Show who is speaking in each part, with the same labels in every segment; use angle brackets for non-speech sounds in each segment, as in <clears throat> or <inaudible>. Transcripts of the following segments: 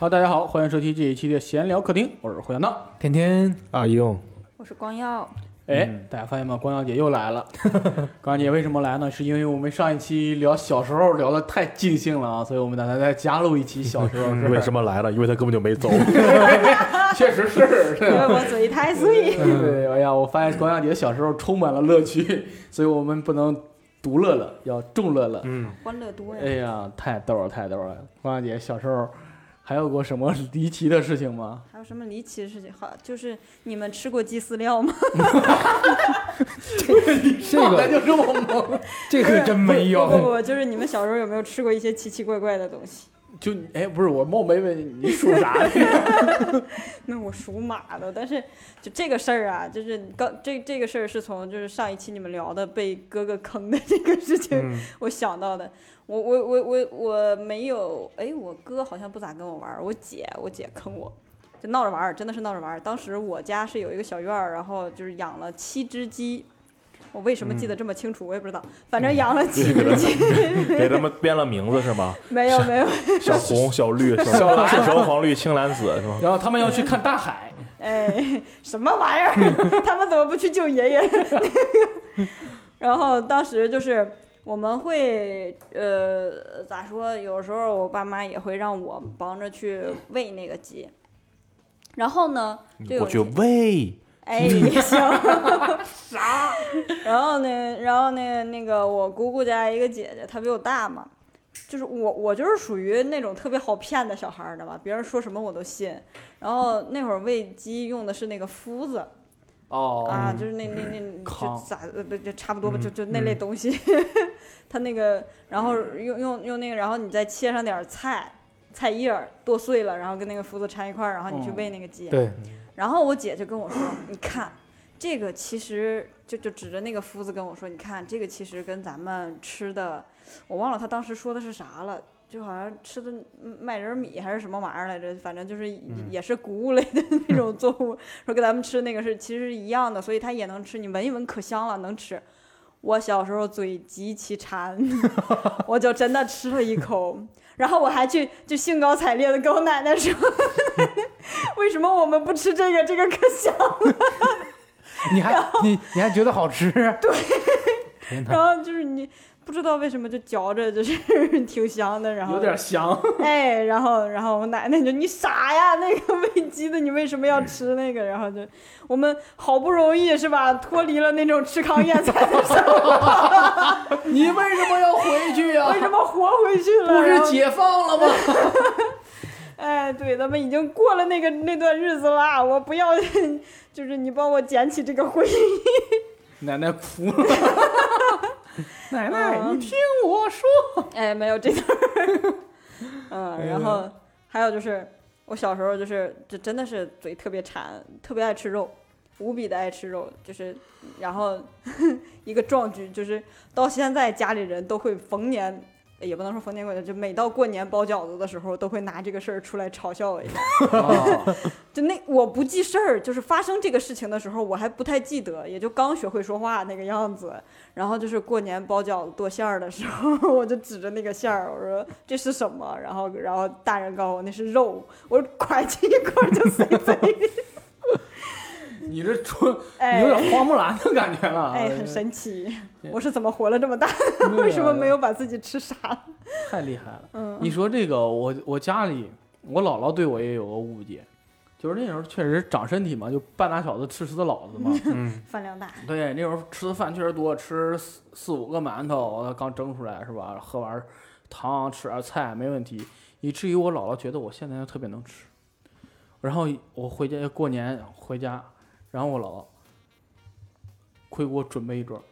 Speaker 1: 好，大家好，欢迎收听这一期的闲聊客厅，我是胡小闹。
Speaker 2: 天天
Speaker 3: 阿英，
Speaker 4: 我是光耀，
Speaker 1: 哎，大家发现吗？光耀姐又来了。<laughs> 光耀姐为什么来呢？是因为我们上一期聊小时候聊的太尽兴了啊，所以我们打算再加入一期小时候。
Speaker 3: 为什么来了？因为他根本就没走。<laughs>
Speaker 1: 确实是，
Speaker 4: 因为我嘴太碎。
Speaker 1: 对，哎呀，我发现光耀姐小时候充满了乐趣，<laughs> 所以我们不能独乐乐，要众乐乐。
Speaker 3: 嗯，
Speaker 4: 欢乐多呀。
Speaker 1: 哎呀，太逗了，太逗了！光耀姐小时候还有过什么离奇的事情吗？
Speaker 4: 还有什么离奇的事情？好，就是你们吃过鸡饲料吗？<laughs>
Speaker 2: 这个
Speaker 1: 就这么猛，
Speaker 2: 这个真没
Speaker 4: 不
Speaker 2: 有。
Speaker 4: 不不，就是你们小时候有没有吃过一些奇奇怪怪的东西？
Speaker 1: 就哎，不是我冒昧问你，你属啥的？<laughs>
Speaker 4: 那我属马的，但是就这个事儿啊，就是刚这这个事儿是从就是上一期你们聊的被哥哥坑的这个事情、
Speaker 3: 嗯
Speaker 4: 我想到的。我我我我我没有，哎，我哥好像不咋跟我玩儿，我姐我姐坑我，就闹着玩儿，真的是闹着玩儿。当时我家是有一个小院儿，然后就是养了七只鸡。我为什么记得这么清楚，我也不知道，反正养了 <laughs> 七只鸡。
Speaker 3: 给他们编了名字是吗？<laughs>
Speaker 4: 没有没有，
Speaker 3: 小红、<laughs> 小绿、小蓝、赤橙黄绿青蓝紫是吗？
Speaker 1: 然后他们要去看大海，
Speaker 4: 哎，什么玩意儿？他们怎么不去救爷爷？然后当时就是我们会呃咋说？有时候我爸妈也会让我帮着去喂那个鸡。然后呢，就有
Speaker 3: 我去
Speaker 4: 一天
Speaker 3: 喂，
Speaker 4: 哎，行，<laughs> 啥？然后呢，然后呢，那个我姑姑家一个姐姐，她比我大嘛，就是我，我就是属于那种特别好骗的小孩儿，知道吧？别人说什么我都信。然后那会儿喂鸡用的是那个麸子
Speaker 1: 哦
Speaker 4: 啊，就是那那那就咋呃不就差不多吧，就就那类东西。<laughs> 它那个，然后用用用那个，然后你再切上点儿菜。菜叶儿剁碎了，然后跟那个麸子掺一块儿，然后你去
Speaker 1: 嗯
Speaker 4: 喂那个鸡。
Speaker 2: 对，
Speaker 4: 然后我姐就跟我说：“你看，这个其实就就指着那个麸子跟我说，你看这个其实跟咱们吃的，我忘了她当时说的是啥了，就好像吃的麦仁米还是什么玩意儿来着，反正就是也是谷物类的那种作物，说跟咱们吃那个是其实是一样的，所以它也能吃，你闻一闻可香了，能吃。”我小时候嘴极其馋，<laughs> 我就真的吃了一口，然后我还去就兴高采烈的跟我奶奶说，<laughs> 为什么我们不吃这个？这个可香了。
Speaker 2: 你还你你还觉得好吃？对，
Speaker 4: 然后就是你不知道为什么就嚼着就是 <laughs> 挺香的，然后
Speaker 1: 有点香。<laughs>
Speaker 4: 哎，然后然后我奶奶就你傻呀，那个喂鸡的你为什么要吃那个？然后就我们好不容易是吧，脱离了那种吃糠咽菜的生活，<laughs>
Speaker 1: 你为什么要回去呀、
Speaker 4: 为什么活回去了？
Speaker 1: 不是解放了吗？
Speaker 4: 哎，对，咱们已经过了那个那段日子啦，我不要，就是你帮我捡起这个回忆。
Speaker 1: 奶奶哭了。奶奶，
Speaker 4: 嗯
Speaker 1: 你听我说。
Speaker 4: 哎，没有这段儿。嗯，然后还有就是，我小时候就是，就真的是嘴特别馋，特别爱吃肉，无比的爱吃肉，就是，然后 <laughs> 一个壮举就是，到现在家里人都会逢年。也不能说逢年过节，就每到过年包饺子的时候，都会拿这个事儿出来嘲笑我一下。
Speaker 1: 哦 <laughs>
Speaker 4: 就那我不记事儿，就是发生这个事情的时候，我还不太记得，也就刚学会说话那个样子。然后就是过年包饺子剁馅儿的时候，<laughs> 我就指着那个馅儿，我说这是什么？然后然后大人告诉我那是肉，我说快进一块儿就塞嘴里，
Speaker 1: 你这出，你
Speaker 4: 哎
Speaker 1: 有点花木兰的感觉了。
Speaker 4: 哎，很神奇，我是怎么活了这么大？<laughs> 为什么没有把自己吃傻？
Speaker 1: 太厉害了。
Speaker 4: 嗯
Speaker 1: 你说这个，我我家里，我姥姥对我也有个误解，就是那时候确实长身体嘛，就半大小子吃死的老子嘛。<laughs>
Speaker 3: 嗯，
Speaker 4: 饭量大，
Speaker 1: 对，那时候吃的饭确实多，吃四四五个馒头，刚蒸出来是吧？喝完汤，吃点菜没问题，以至于我姥姥觉得我现在特别能吃。然后我回家过年回家，然后我姥姥会给我准备一桌，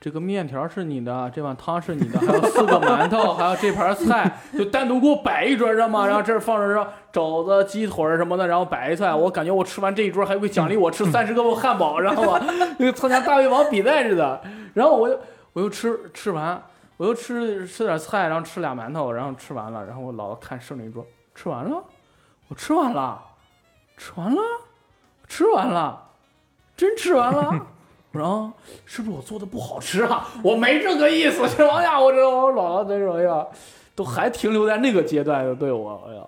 Speaker 1: 这个面条是你的，这碗汤是你的，还有四个馒头，还有这盘菜，就单独给我摆一桌，知道吗？<laughs> 然后这儿放着肘子、鸡腿什么的，然后摆一菜。<laughs> 我感觉我吃完这一桌还会奖励我吃三十个汉堡，知道吗？就参加大胃王比赛似的。然后我又我又吃吃完，我又吃吃点菜，然后吃俩馒头，然后吃完了，然后我姥姥看剩了一桌，吃完了，我吃完了，吃完了，吃完了，真吃完了。<laughs> 然后是不是我做的不好吃啊？我没这个意思，是吧？哎呀，我这我姥姥这种呀，都还停留在那个阶段的对我，哎呀，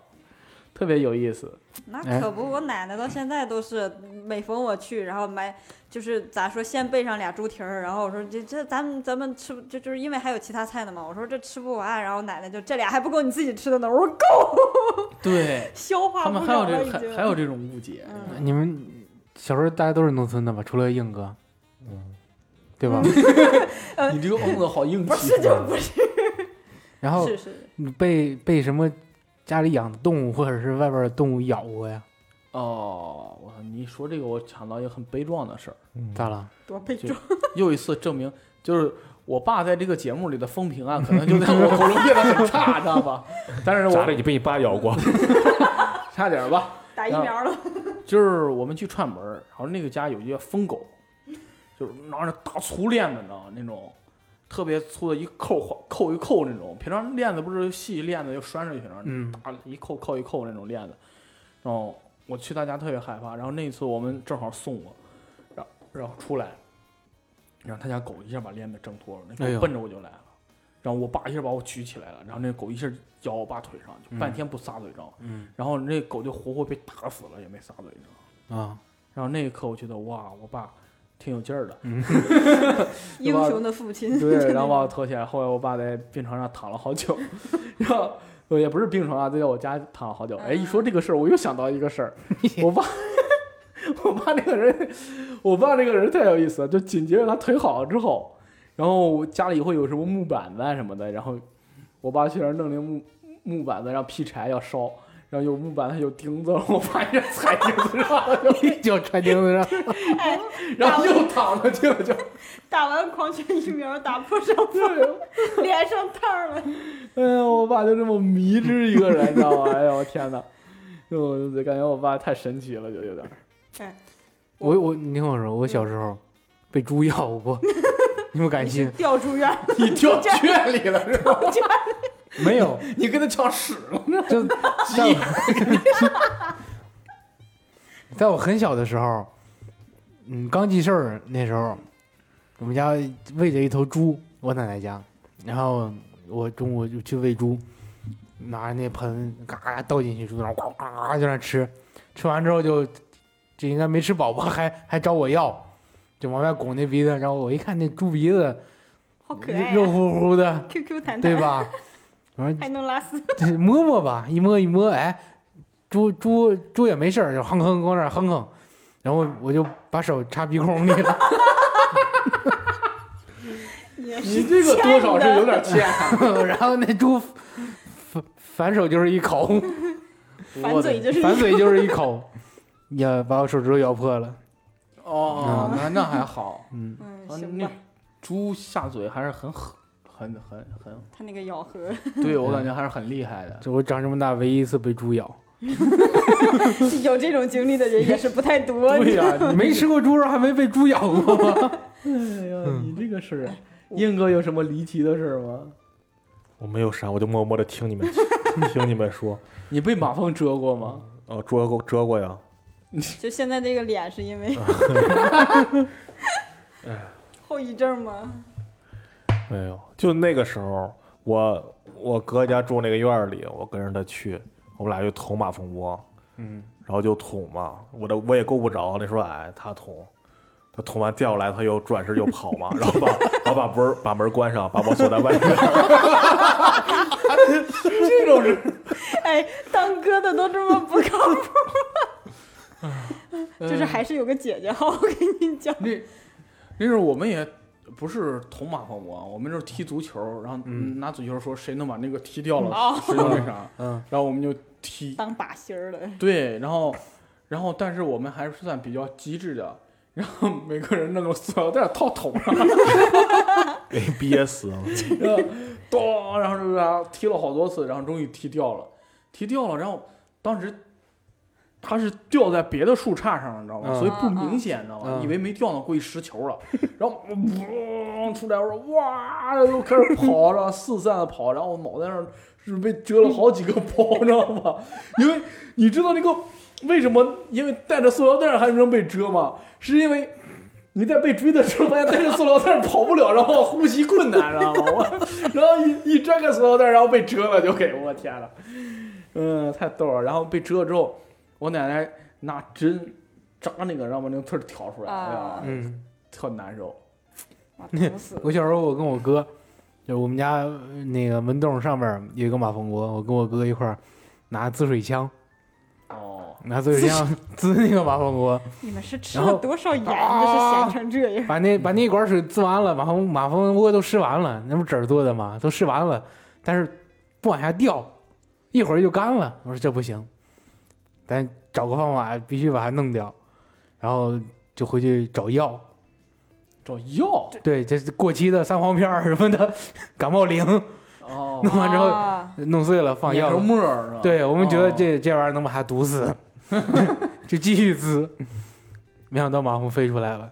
Speaker 1: 特别有意思。
Speaker 4: 那
Speaker 2: 哎
Speaker 4: 可不，我奶奶到现在都是每逢我去，然后买就是咋说，先备上俩猪蹄儿，然后我说这这咱们咱们吃不就就是因为还有其他菜呢嘛，我说这吃不完，然后奶奶就这俩还不够你自己吃的呢，我说够，
Speaker 1: 对 <laughs>
Speaker 4: 消化
Speaker 1: 他们还有
Speaker 4: 不了了
Speaker 1: 这还。还有这种误解，
Speaker 4: 嗯
Speaker 2: 你们小时候大家都是农村的吧？除了硬哥，
Speaker 3: 嗯，
Speaker 2: 对吧？<laughs>
Speaker 1: 你这个嗯的好硬气。
Speaker 4: 不是就不是，<laughs>
Speaker 2: 然后
Speaker 4: 是是，
Speaker 2: 你被被什么家里养的动物或者是外边的动物咬过呀？
Speaker 1: 哦，我操你一说这个，我想到一个很悲壮的事儿。
Speaker 3: 嗯
Speaker 2: 咋了？
Speaker 4: 多悲壮。<laughs>
Speaker 1: 又一次证明，就是我爸在这个节目里的风评啊，可能就在我口中变得很差，知道吧？但是我
Speaker 3: 咋的？你被你爸咬过？
Speaker 1: 差点儿吧。
Speaker 4: 打疫苗了，
Speaker 1: 就是我们去串门，然后那个家有一个疯狗，就是拿着大粗链子，你知道吗？那种特别粗的，一扣环扣一扣那种。平常链子不是细链子就拴上去了，
Speaker 2: 嗯
Speaker 1: 大一扣扣一扣那种链子。然后我去他家特别害怕，然后那次我们正好送我，然后然后出来，然后他家狗一下把链子挣脱了，那狗奔着我就来了。然后我爸一下把我举起来了，然后那狗一下咬我爸腿上，就半天不撒嘴，知道吗？
Speaker 2: 嗯
Speaker 1: 然后那狗就活活被打死了，也没撒嘴，你知道吗？
Speaker 2: 啊，
Speaker 1: 然后那一刻，我觉得哇，我爸挺有劲儿的。<laughs>
Speaker 4: 英雄的父亲。
Speaker 1: 对，然后把我拖起来。后来我爸在病床上躺了好久，<laughs> 然后呃也不是病床啊，就在我家躺了好久。哎，一说这个事儿，我又想到一个事儿，<laughs> 我爸，我爸那个人，我爸那个人太有意思了。就紧接着他腿好了之后，然后家里会有什么木板子啊什么的，然后我爸去那儿弄那木木板子，然后劈柴要烧。然后有木板子，有钉子，我爸一下踩钉子上了，
Speaker 2: 一脚踹钉子上。
Speaker 4: 哎，<laughs>
Speaker 1: 然后又躺着去了，就 <laughs>
Speaker 4: 打完狂犬疫苗，打破伤风，<laughs> 脸上烫了。
Speaker 1: 哎呀，我爸就这么迷之一个人，你知道吗？哎呀，我天哪！我就感觉我爸太神奇了，就有点哎。
Speaker 2: 我我你听我说，我小时候被猪咬过，你们敢信？
Speaker 4: 掉住院了，<laughs>
Speaker 1: 你掉圈里了是吧？
Speaker 2: 没有，<laughs>
Speaker 1: 你跟他抢屎了？
Speaker 2: 就在我 <laughs> 在我很小的时候，嗯，刚记事儿那时候，我们家喂着一头猪，我奶奶家，然后我中午就去喂猪，拿着那盆嘎嘎倒进去，猪那呱呱呱就在那吃，吃完之后就这应该没吃饱吧，还还找我要，就往外拱那鼻子，然后我一看那猪鼻子
Speaker 4: 好可爱、
Speaker 2: 肉
Speaker 4: 啊、
Speaker 2: 乎乎的，，<laughs>
Speaker 4: QQ 弹弹，<laughs>
Speaker 2: 对？吧？我说
Speaker 4: 还能拉丝，
Speaker 2: 摸摸吧，一摸一摸，哎，猪猪猪也没事儿，就哼哼往那儿哼哼，然后我就把手插鼻孔里了，<laughs>
Speaker 1: 你这个多少是有点欠。
Speaker 2: 然后那猪反反手就是一口，
Speaker 4: 反嘴就是
Speaker 2: 反嘴就是一口，咬，把我手指头咬破了。
Speaker 1: 哦，那那还好。<laughs>
Speaker 2: 嗯，
Speaker 1: 那
Speaker 4: 行吧，
Speaker 1: 猪下嘴还是很狠，很很很，
Speaker 4: 它 <laughs> 那个咬合，
Speaker 1: 对我感觉还是很厉害的。
Speaker 2: 这我长这么大唯一一次被猪咬，<laughs>
Speaker 4: 有这种经历的人也是不太多。
Speaker 1: 对呀、你
Speaker 2: 没吃过猪肉还没被猪咬过吗？
Speaker 1: 哎呀，你这个事儿，硬哥有什么离奇的事儿吗？
Speaker 3: 我没有啥，我就默默的听你们听你们说。
Speaker 1: 你被马蜂蛰过吗？
Speaker 3: 哦，蛰过蛰过呀。<laughs>
Speaker 4: 就现在这个脸是因为 <laughs> 后遗症吗？
Speaker 3: 没有，就那个时候，我我哥家住那个院儿里，我跟着他去，我们俩就捅马蜂窝，
Speaker 2: 嗯，
Speaker 3: 然后就捅嘛，我的我也够不着，那时候矮，他捅，他捅完掉下来，他又转身就跑嘛，<laughs> 然后把然后把门儿把门儿关上，把我锁在外面。
Speaker 1: 这种人，
Speaker 4: 哎，当哥的都这么不靠谱，<laughs> 就是还是有个姐姐好，我跟你讲。
Speaker 1: 那那时候我们也不是捅马蜂窝，我们就是踢足球，然后
Speaker 2: 嗯
Speaker 1: 拿足球说谁能把那个踢掉了，
Speaker 4: 哦
Speaker 1: 谁就那啥，
Speaker 2: 嗯，
Speaker 1: 然后我们就踢。
Speaker 4: 当靶心儿了，
Speaker 1: 对，然后然后但是我们还是算比较机智的，然后每个人弄个塑料袋套头上，<laughs>
Speaker 3: 给憋死了。<laughs>
Speaker 1: 然后咚，然后是吧？踢了好多次，然后终于踢掉了，踢掉了，然后当时。它是掉在别的树杈上了，你知道吗？
Speaker 2: 嗯
Speaker 1: 所以不明显，你知道吗？
Speaker 2: 嗯
Speaker 1: 以为没掉呢，过去拾球了，<laughs> 然后嗡出来，我说哇，又开始跑，然 <laughs> 后四散的跑，然后我脑袋上是被蛰了好几个包，你知道吗？<laughs> 因为你知道那个为什么？因为带着塑料袋还能被蛰吗？是因为你在被追的时候，发现带着塑料袋跑不了，然后呼吸困难，知道吗？我然后一一拽开塑料袋，然后被蛰了，就给我天了。嗯，太逗了。然后被蛰了之后，我奶奶拿针扎那个，让把那个刺儿挑出来，哎呀
Speaker 4: 啊，
Speaker 2: 嗯，
Speaker 1: 特难受。<laughs>
Speaker 2: 我小时候我跟我哥，就我们家呃那个门洞上面儿有一个马蜂窝，我跟我哥一块儿拿滋水枪，
Speaker 1: 哦，
Speaker 2: 拿滋水枪 <laughs> 滋那个马蜂窝，<laughs>
Speaker 4: 你们是吃了多少盐，
Speaker 2: 啊
Speaker 4: 就是咸成这样？
Speaker 2: 把那把那一管水滋完了，马蜂马蜂窝都湿完了，那不纸儿做的吗？都湿完了，但是不往下掉，一会儿就干了。我说这不行，咱找个方法必须把它弄掉，然后就回去找药。
Speaker 1: 找药
Speaker 2: 对，这是过期的三黄片儿什么的，感冒灵
Speaker 1: 哦，
Speaker 2: 弄完之后
Speaker 4: 啊
Speaker 2: 弄碎了放药
Speaker 1: 碾成沫儿是吧？
Speaker 2: 对我们觉得
Speaker 1: 哦
Speaker 2: 这、这玩意儿能把它毒死，<laughs> 就继续滋，没想到马蜂飞出来了，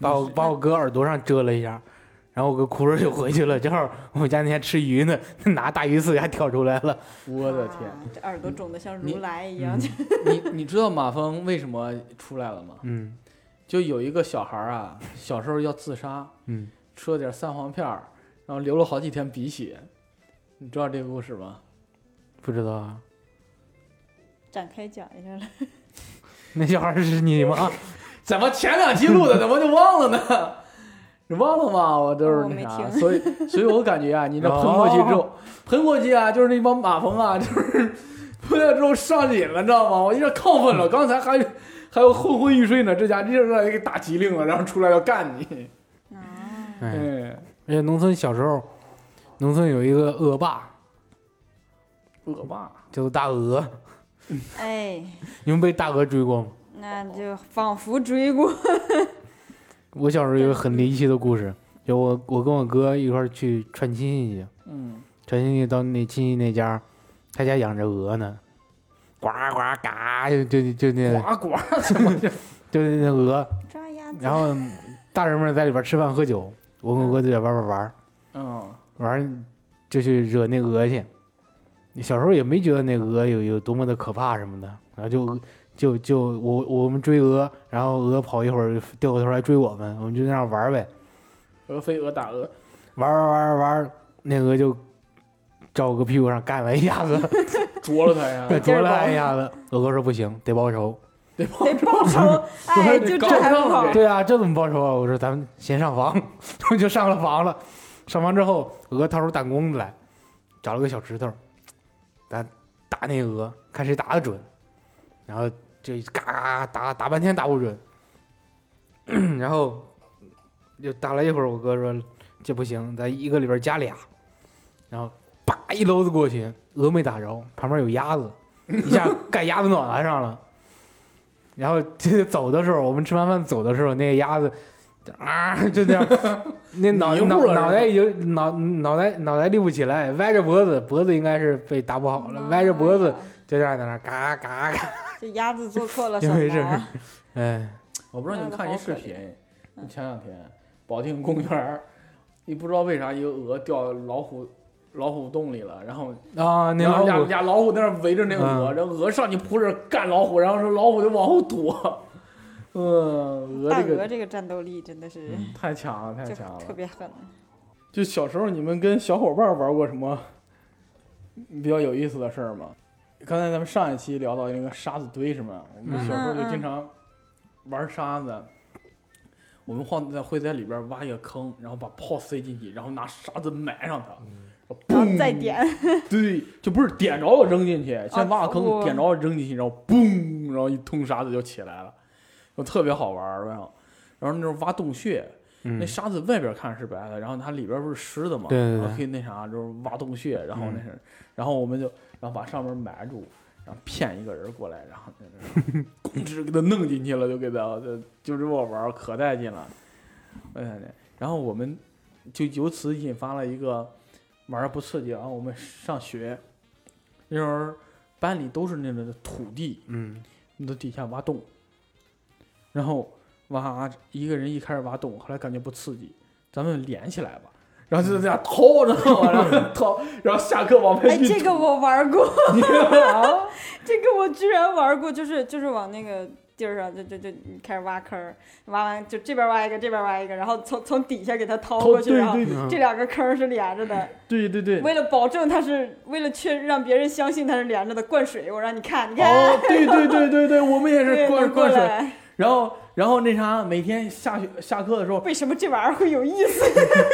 Speaker 2: 把我把我哥耳朵上蛰了一下，然后我跟哭着就回去了。<laughs> 正好我们家那天吃鱼呢，<laughs> 拿大鱼刺还挑出来了。
Speaker 1: 我的天，
Speaker 4: 啊这耳朵肿的像如来一样。
Speaker 1: 你 <laughs> 你知道马蜂为什么出来了吗？
Speaker 2: 嗯
Speaker 1: 就有一个小孩啊，小时候要自杀，
Speaker 2: 嗯，
Speaker 1: 吃了点三黄片儿，然后流了好几天鼻血。你知道这个故事吗？
Speaker 2: 不知道啊，
Speaker 4: 展开讲一下来。
Speaker 2: 那小孩是你吗？
Speaker 1: 怎么前两期录的，怎么就忘了呢？你忘了吗？我就是那啥，所以 <laughs> 所以我感觉啊，你这喷过去之后，喷过去啊，就是那帮马蜂啊，就是喷了之后上瘾了，知道吗？<laughs> 我有点亢奋了，<laughs> 刚才还还有昏昏欲睡呢，这家这让人给打机灵了，然后出来要干你。
Speaker 2: 哎，而且农村小时候，农村有一个恶霸
Speaker 1: 恶霸，
Speaker 2: 叫做大鹅，
Speaker 4: 哎，
Speaker 2: 你们被大鹅追过吗？
Speaker 4: 那就仿佛追过。
Speaker 2: 我小时候有个很离奇的故事，就我我跟我哥一块儿去串亲戚去，
Speaker 1: 嗯，
Speaker 2: 串亲戚到那亲戚那家，他家养着鹅呢，呱呱嘎，就就就那
Speaker 1: 呱呱，怎 <laughs> 么就
Speaker 2: 就那鹅，
Speaker 4: 抓鸭子。
Speaker 2: 然后大人们在里边吃饭喝酒，我跟我哥在里边玩玩玩
Speaker 1: 嗯，
Speaker 2: 玩，就去惹那鹅去。小时候也没觉得那鹅有有多么的可怕什么的，然后就就就我我们追鹅，然后鹅跑一会儿掉过头来追我们，我们就那样玩呗。
Speaker 1: 鹅飞鹅打鹅，
Speaker 2: 玩玩玩玩，那鹅就照我哥屁股上干了一下子，<laughs>
Speaker 1: 啄了他呀，<laughs>
Speaker 2: 啄了他一下子。我哥说不行，得报仇。<laughs>
Speaker 1: 得报
Speaker 4: 得报仇，哎，就这还不好。
Speaker 2: 对啊，这怎么报仇啊？我说咱们先上房，我就上了房了。上房之后，鹅掏出弹弓子来，找了个小石头，咱打那鹅，看谁打的准。然后就嘎嘎打打半天打不准，然后就打了一会儿，我哥说这不行，咱一个里边加俩，然后叭一篓子过去，鹅没打着，旁边有鸭子，一下 <laughs> 盖鸭子脑袋上了。然后这走的时候，我们吃完饭走的时候，那个鸭子啊就这样，那脑
Speaker 1: 迷糊
Speaker 2: 脑
Speaker 1: 了
Speaker 2: 脑袋已经脑脑袋脑袋立不起来，歪着脖子，脖子应该是被打不好了，歪着脖子就这样在那儿嘎嘎嘎，
Speaker 4: 这鸭子做错了
Speaker 2: 就
Speaker 4: 什
Speaker 2: 没事哎，
Speaker 1: 我不知道你们看一视频，前两天保定公园儿，你不知道为啥一个鹅掉老虎老虎洞里了，然后
Speaker 2: 啊，那
Speaker 1: 俩
Speaker 2: 老虎
Speaker 1: 俩老虎在那围着那个鹅，
Speaker 2: 嗯
Speaker 1: 然后鹅上去扑着干老虎，然后说老虎就往后躲，嗯，鹅
Speaker 4: 大
Speaker 1: 这个
Speaker 4: 鹅这个战斗力真的是
Speaker 1: 太强了，<laughs> 太强了
Speaker 4: 特。别狠。
Speaker 1: 就小时候你们跟小伙伴玩过什么比较有意思的事儿吗？刚才咱们上一期聊到那个沙子堆是吗？我们小时候就经常玩沙子，我们晃在会在里边挖一个坑，然后把炮塞进去，然后拿沙子埋上它，
Speaker 4: 然后
Speaker 1: 嘣
Speaker 4: 再点，<laughs>
Speaker 1: 对，就不是点着了扔进去，先挖个坑，
Speaker 4: 哦
Speaker 1: 点着了扔进去，然后嘣，然后一通沙子就起来了，就特别好玩儿，然后然后那时候挖洞穴，
Speaker 2: 嗯。
Speaker 1: 那沙子外边看是白的，然后它里边不是湿的嘛，
Speaker 2: 对对对。
Speaker 1: 然后可以那啥，就是挖洞穴，然后那是，然后我们就然后把上面埋住，然后骗一个人过来，然后在那 <laughs> 公哧给他弄进去了，就给他就就这么玩，可带劲了，哎呀，然后我们就由此引发了一个玩儿不刺激，然后我们上学那时候班里都是那种土地，
Speaker 2: 嗯。
Speaker 1: 你都底下挖洞，然后挖一个人一开始挖洞，后来感觉不刺激，咱们连起来吧，然后就在那掏，知道吗？然后掏，然后下课往外 <laughs>
Speaker 4: 哎，这个我玩过？<laughs> 这个我居然玩过，就是就是往那个地儿上就就就你开始挖坑儿，挖完就这边挖一个，这边挖一个，然后从从底下给它掏
Speaker 1: 掏
Speaker 4: 过去，
Speaker 1: 对
Speaker 4: 然后这两个坑儿是连着的。
Speaker 1: 对对对。
Speaker 4: 为了保证它是为了确让别人相信它是连着的，灌水，我让你看，你看，
Speaker 1: 哦，对对对对对，我们也是灌 <laughs>
Speaker 4: 过
Speaker 1: 灌水，
Speaker 4: 来。
Speaker 1: 然后然后那啥，每天下学下课的时候，
Speaker 4: 为什么这玩意儿会有意思？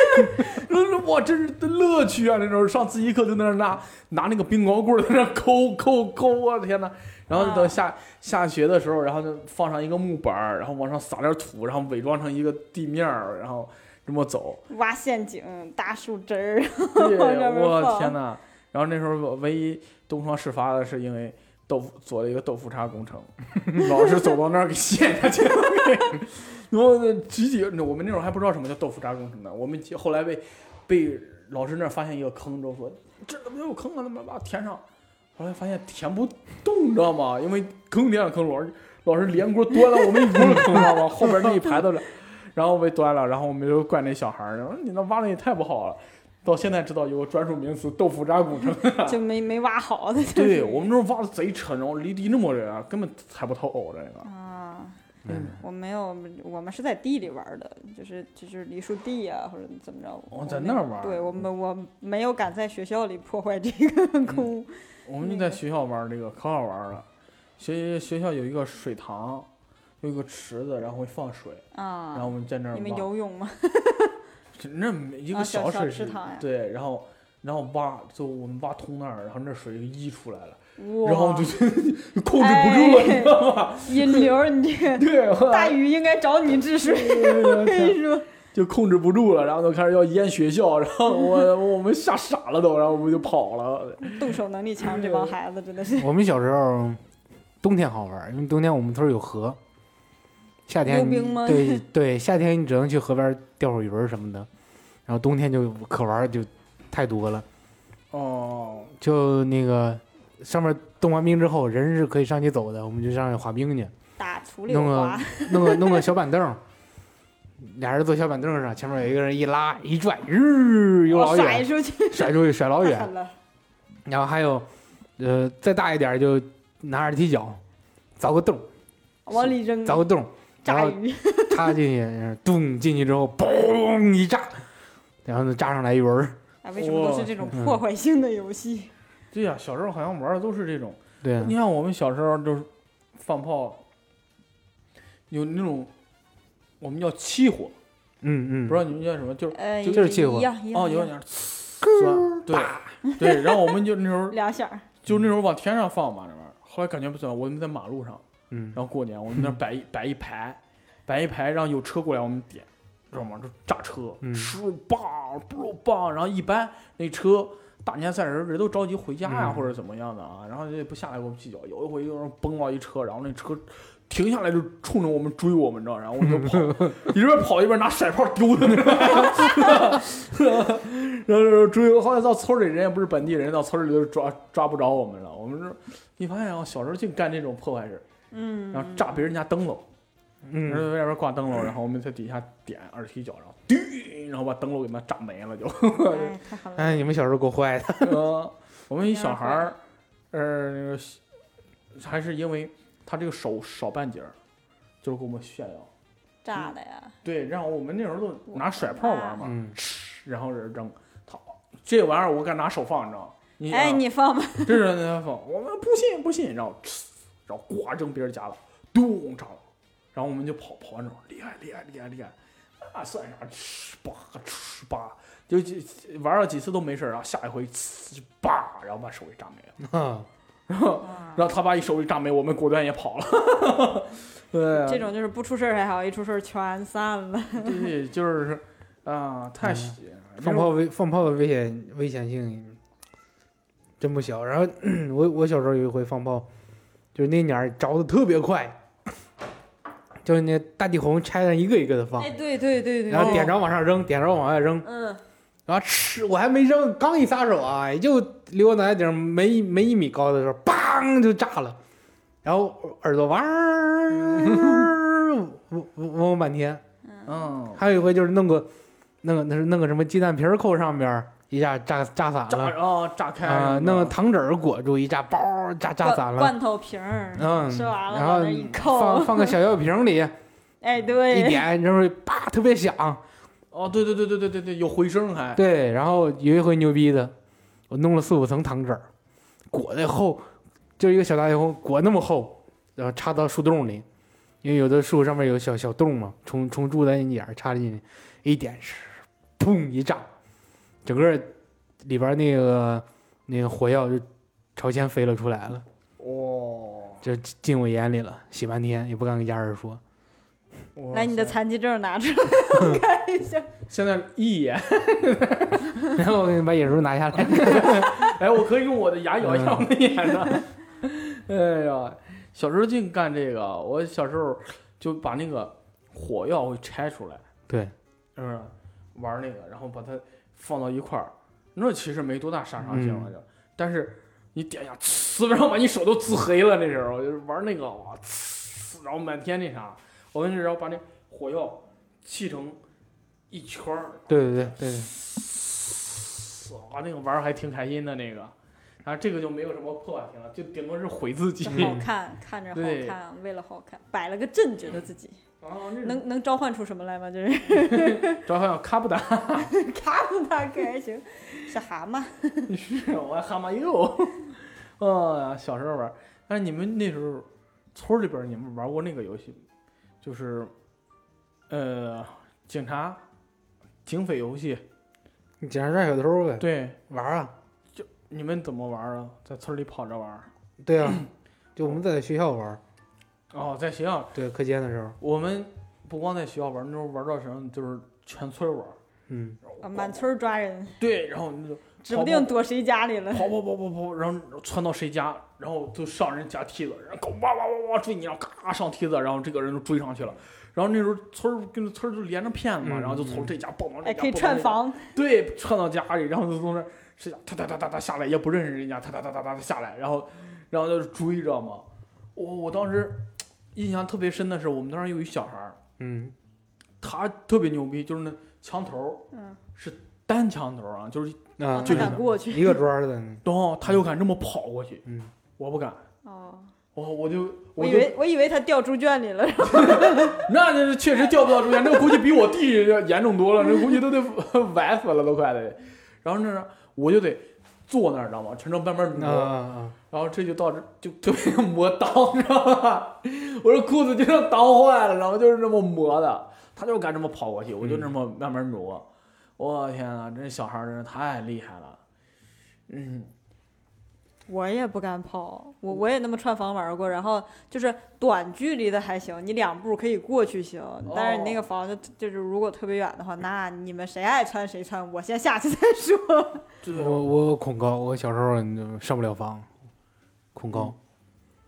Speaker 4: <laughs>
Speaker 1: 哇，真是乐趣啊！那时候上自习课就在那儿拿拿那个冰雹棍儿在那儿抠抠抠，我的天呐！然后等下、下学的时候，然后就放上一个木板儿，然后往上撒点土，然后伪装成一个地面儿，然后这么走。
Speaker 4: 挖陷阱、大树枝儿，
Speaker 1: 对，我天呐！然后那时候唯一东窗事发的是因为豆腐做了一个豆腐渣工程，老师走到那儿给陷下去了。然后呢，几几我们那会儿还不知道什么叫豆腐渣工程呢，我们后来被被老师那儿发现一个坑之后说这怎么有坑啊？怎么把填上？后来发现填不动，你知道吗？因为坑填了坑，老师老师连锅端了我们一锅坑，知道吗？后边那一排都是，然后被端了，然后我们就怪那小孩儿，然后你那挖的也太不好了。到现在知道有个专属名词“豆腐渣工程”，<laughs>
Speaker 4: 就没没挖好的。
Speaker 1: 对我们那挖的贼沉，然后离地那么远，根本踩不透这个。
Speaker 4: 啊，
Speaker 2: 嗯
Speaker 4: 我没有，我们是在地里玩的，就是就是梨树地啊、或者怎么着。
Speaker 1: 哦
Speaker 4: 我没
Speaker 1: 在那儿玩
Speaker 4: 对我们我没有敢在学校里破坏这个公物。
Speaker 1: 我们就在学校玩这个，可好玩了。学学校有一个水塘，有一个池子，然后会放水，
Speaker 4: 啊。
Speaker 1: 然后我们在那儿
Speaker 4: 你们。游泳吗？<laughs>
Speaker 1: 那没一个
Speaker 4: 啊小小
Speaker 1: 水池
Speaker 4: 池塘呀
Speaker 1: 对，然后然后挖，就我们挖通那儿，然后那水就溢出来了，然后就就控制不住了，
Speaker 4: 哎
Speaker 1: 你知道吗？<laughs>
Speaker 4: 引流，你这 <laughs>
Speaker 1: 对，
Speaker 4: 大禹应该找你治水。我跟你说，
Speaker 1: 就控制不住了，然后就开始要淹学校，然后我 <laughs> 我们吓傻了都，然后我们就跑了。
Speaker 4: 动手能力强，这帮孩子真的是。
Speaker 2: 我们小时候冬天好玩，因为冬天我们村有河，夏天
Speaker 4: 溜冰吗
Speaker 2: 对对，夏天你只能去河边儿钓会儿鱼儿什么的，然后冬天就可玩就太多了。
Speaker 1: 哦，
Speaker 2: 就那个上面冻完冰之后，人是可以上去走的，我们就上去滑冰去，
Speaker 4: 打
Speaker 2: 弄个
Speaker 4: 花，
Speaker 2: 弄个弄个小板凳，俩人坐小板凳上，前面有一个人一拉一拽，日有老
Speaker 4: 哦甩
Speaker 2: 远，
Speaker 4: 出去，
Speaker 2: 甩出去甩老远。<laughs>
Speaker 4: 狠了。
Speaker 2: 然后还有，呃，再大一点儿就拿着踢脚，凿个洞，
Speaker 4: 往里扔，
Speaker 2: 凿个洞，然后
Speaker 4: 炸鱼，
Speaker 2: 插进去，<laughs> 咚进去之后，嘣一炸，然后呢炸上来一轮儿。
Speaker 4: 啊，为什么都是这种
Speaker 2: 嗯
Speaker 4: 破坏性的游戏？
Speaker 1: 对呀、小时候好像玩的都是这种。
Speaker 2: 对啊。
Speaker 1: 你，看我们小时候就是放炮，有那种我们叫起火，
Speaker 2: 嗯嗯，
Speaker 1: 不知道你们叫什么，就是
Speaker 4: 呃，
Speaker 2: 就是气火。
Speaker 1: 哦，有点酸，对。对，然后我们就那时候 <laughs>
Speaker 4: 两下儿，
Speaker 1: 就那时候往天上放嘛，那玩意儿。后来感觉不行，我们在马路上，
Speaker 2: 嗯。
Speaker 1: 然后过年我们那儿摆一摆一排，摆一排，让有车过来我们点，知道吗？就炸车，
Speaker 2: 嗯
Speaker 1: 哧棒不棒，然后一般那车大年三十儿人都着急回家呀、
Speaker 2: 嗯
Speaker 1: 或者怎么样的啊，然后也不下来给我们计较。有一回有人崩到一车，然后那车停下来就冲着我们追我们，你知道，然后我们就跑，<laughs> 一边跑一边拿甩炮丢他，<laughs> 然后追，后来到村里人也不是本地人，到村里就抓抓不着我们了。我们这你发现啊，小时候净干这种破坏事，
Speaker 4: 嗯，
Speaker 1: 然后炸别人家灯笼，人
Speaker 2: 嗯，
Speaker 1: 在外边挂灯笼，然后我们在底下点二踢脚，然后叮，然后把灯笼给它炸没了就。
Speaker 4: 哎，<laughs> 太好了，
Speaker 2: 哎，你们小时候够坏的。
Speaker 1: 呃，我们一小孩儿，呃，那个还是因为他这个手少半截儿，就是给我们炫耀。
Speaker 4: 炸的呀，
Speaker 1: 对，然后我们那时候都拿甩炮玩嘛，
Speaker 2: 嗯，
Speaker 1: 然后人扔，他，这玩意儿我敢拿手放，你知道吗？你
Speaker 4: 哎，
Speaker 1: 啊
Speaker 4: 你放吧，
Speaker 1: 这人在那放，我们不信不信，然后呲，然后呱扔别人家了，咚炸了，然后我们就跑跑完之后，厉害厉害厉害厉害，那算啥？哧吧哧吧，就就玩了几次都没事儿，然后下一回呲吧，然后把手给炸没了，<laughs>
Speaker 2: 啊
Speaker 1: 然后然后他把一手给炸没，我们果断也跑了。<laughs> 对啊，
Speaker 4: 这种就是不出事儿还好，一出事儿全散了。
Speaker 1: 对就是啊，太
Speaker 2: 嗯
Speaker 1: 喜
Speaker 2: 放炮危放炮的危险危险性真不小。然后 <clears throat> 我我小时候有一回放炮，就是那年儿着的特别快，就是那大地红拆成一个一个的放
Speaker 4: 哎，，对对对对，
Speaker 2: 然后点着往上扔，点着往外扔，
Speaker 4: 嗯，
Speaker 2: 然后吃我还没扔，刚一撒手啊，也就离我脑袋顶没一没一米高的时候，梆就炸了，然后耳朵嗡儿 <laughs> 嗡嗡嗡嗡半天。
Speaker 1: 嗯，
Speaker 2: 还有一回就是弄个弄个那是弄个什么鸡蛋皮儿扣上边儿，一下炸炸散
Speaker 1: 炸
Speaker 2: 了
Speaker 1: 哦炸开
Speaker 2: 啊，弄个糖纸裹住，一炸包炸炸散了。
Speaker 4: 罐罐头瓶儿，
Speaker 2: 嗯，
Speaker 4: 吃完了
Speaker 2: 然后
Speaker 4: 一扣，
Speaker 2: 放放个小药瓶里，<laughs>
Speaker 4: 哎，对，
Speaker 2: 一点，然后啪特别响。
Speaker 1: 哦，对对对对对对对，有回声还。
Speaker 2: 对，然后有一回牛逼的，我弄了四五层糖纸，裹的厚，就一个小大油裹那么厚，然后插到树洞里，因为有的树上面有小小洞嘛，虫虫蛀的眼儿插进去，一点是，砰一炸，整个里边那个那个火药就朝前飞了出来了，
Speaker 1: 哦，
Speaker 2: 就进我眼里了，洗半天也不敢跟家人说。
Speaker 1: 哇
Speaker 4: 来，你的残疾证拿出来 <laughs> 看一下。<laughs>
Speaker 1: 现在一眼，
Speaker 2: 然后我给你把眼珠拿下来，<laughs>
Speaker 1: 哎，我可以用我的牙咬一下我的眼呢。哎呀，小时候净干这个，我小时候就把那个火药会拆出来，
Speaker 2: 对，
Speaker 1: 是不是？玩那个，然后把它放到一块儿，那其实没多大杀伤性了就，但是你点一下，呲，<laughs> 然后把你手都滋黑了。那时候就是玩那个，哇，呲，然后满天那啥，我跟你说，然后把那火药砌成一圈儿，
Speaker 2: 对对对对。对，
Speaker 1: 哇，那个玩儿还挺开心的那个，啊，这个就没有什么破坏性了，就顶多是毁自己。
Speaker 4: 好看，看着好
Speaker 1: 对
Speaker 4: 看，为了好看，摆了个阵，觉得自己
Speaker 1: 啊，
Speaker 4: 能能召唤出什么来吗？就是？<laughs>
Speaker 1: 召唤卡布达，<laughs>
Speaker 4: 卡布达可还行，小蛤蟆。
Speaker 1: 是 <laughs> 我蛤蟆又，哎呀，小时候玩儿，但是你们那时候村儿里边儿你们玩过那个游戏，就是呃警察警匪游戏，
Speaker 2: 你捡上抓小偷呗，
Speaker 1: 对，
Speaker 2: 玩儿啊，
Speaker 1: 你们怎么玩儿啊？在村里跑着玩儿？
Speaker 2: 对啊，就我们在学校玩儿，
Speaker 1: 哦，在学校，
Speaker 2: 对，课间的时候，
Speaker 1: 我们不光在学校玩儿，那时候玩儿到什么，就是全村玩儿。
Speaker 2: 嗯，
Speaker 4: 啊满村抓人，
Speaker 1: 对，然后你就
Speaker 4: 指不定躲谁家里了。
Speaker 1: 跑跑跑跑跑，然后窜到谁家，然后就上人家梯子，然后哇哇哇哇追你，然后咔上梯子，然后这个人就追上去了。然后那时候村儿跟村儿就连着片子嘛，
Speaker 2: 嗯
Speaker 1: 然后就从这家蹦到那
Speaker 4: 哎，可以串房，
Speaker 1: 对，串到家里，然后就从那儿谁家哒哒哒哒哒下来，也不认识人家，哒哒哒哒哒下来，然后然后就追知道吗。我我当时印象特别深的是，我们当时有一小孩儿，
Speaker 2: 嗯，
Speaker 1: 他特别牛逼，就是那墙头
Speaker 4: 嗯，是，
Speaker 1: 单墙头儿啊，就是
Speaker 2: 啊，
Speaker 1: 就是
Speaker 4: 敢过去。
Speaker 2: 一个砖儿的，
Speaker 1: 然 <laughs> 后他就敢这么跑过去，
Speaker 2: 嗯，
Speaker 1: 我不敢。
Speaker 4: 哦，
Speaker 1: 我我就
Speaker 4: 我以为我以为他掉猪圈里了。<laughs>
Speaker 1: 那那是确实掉不到猪圈，那个估计比我弟要严重多了，那估计都得 <laughs> 崴死了都快得。然后那是我就得坐那儿，知道吗？全程慢慢
Speaker 2: 啊
Speaker 1: 挪，
Speaker 2: 啊啊，
Speaker 1: 然后这就到这就特别磨刀，<laughs> 你，知道吧？我这裤子就像刀坏了，然后就是这么磨的，他就敢这么跑过去，我就这么慢慢挪。我天呐，这小孩儿真是太厉害了。嗯，
Speaker 4: 我也不敢跑，我我也那么串房玩过，然后就是短距离的还行，你两步可以过去行，但是你那个房就就是如果特别远的话，那你们谁爱穿谁穿，我先下去再说。<laughs>
Speaker 2: 我我恐高，我小时候上不了房，恐高，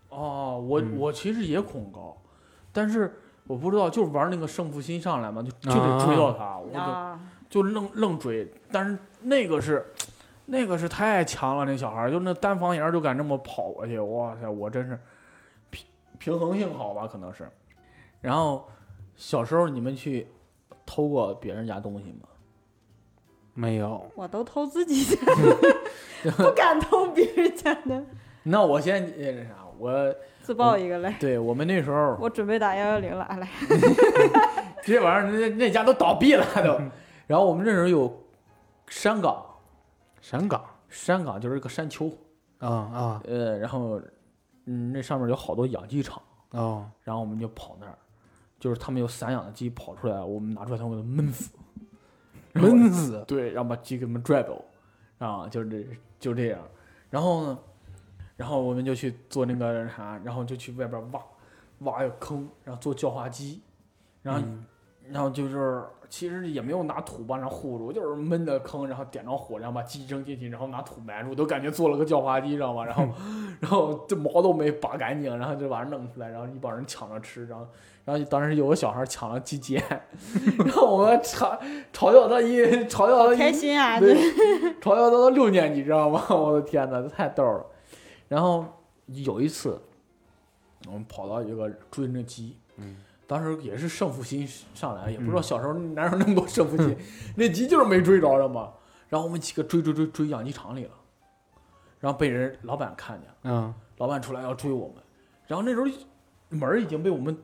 Speaker 1: 哦，我、
Speaker 2: 嗯。
Speaker 1: 我其实也恐高，但是我不知道，就是玩那个胜负心上来嘛，就就得追到他，我就
Speaker 4: 啊，
Speaker 1: 就愣愣追。但是那个是，那个是太强了，那小孩儿就那单房檐儿就敢这么跑过去，哇塞，我真是平平衡性好吧，可能是。然后小时候你们去偷过别人家东西吗？
Speaker 2: 没有，
Speaker 4: 我都偷自己家，<laughs> 不敢偷别人家的。<laughs>
Speaker 1: 那我先呃那啥，我 <laughs>
Speaker 4: 自爆一个来，
Speaker 1: 对我们那时候
Speaker 4: 我准备打幺幺零了，啊来，
Speaker 1: 这玩意儿那那家都倒闭了都。然后我们那时候有山岗，
Speaker 2: 山岗
Speaker 1: 山岗就是一个山丘，
Speaker 2: 啊啊。
Speaker 1: 呃，然后嗯那上面有好多养鸡场，
Speaker 2: 哦，
Speaker 1: 然后我们就跑那儿，就是他们有散养的鸡跑出来，我们拿出来，他们给它闷死，
Speaker 2: 闷死，
Speaker 1: 对，然后把鸡给他们拽走，啊，就是这就这样，然后呢，然后我们就去做那个啥，然后就去外边挖挖个坑，然后做叫花鸡，然后、
Speaker 2: 嗯
Speaker 1: 然后就是其实也没有拿土把那护住，就是闷的坑，然后点着火，然后把鸡扔进去，然后拿土埋住，都感觉做了个叫花鸡，知道吗？然后 <laughs> 然后这毛都没拔干净，然后就把它弄出来，然后一帮人抢着吃，然后然后当时有个小孩抢了鸡尖，<laughs> 然后我们嘲嘲笑他一嘲笑他一
Speaker 4: 开心啊！
Speaker 1: 对，嘲笑他到六年级，知道吗？<laughs> 我的天哪，太逗了。然后有一次，我们跑到一个追那鸡，
Speaker 2: 嗯
Speaker 1: 当时也是胜负心上来，也不知道小时候哪有那么多胜负心，<laughs> 那鸡就是没追着，知道吗？然后我们几个追追追追养鸡场里了，然后被人老板看见，
Speaker 2: 嗯。
Speaker 1: 老板出来要追我们，然后那时候门已经被我们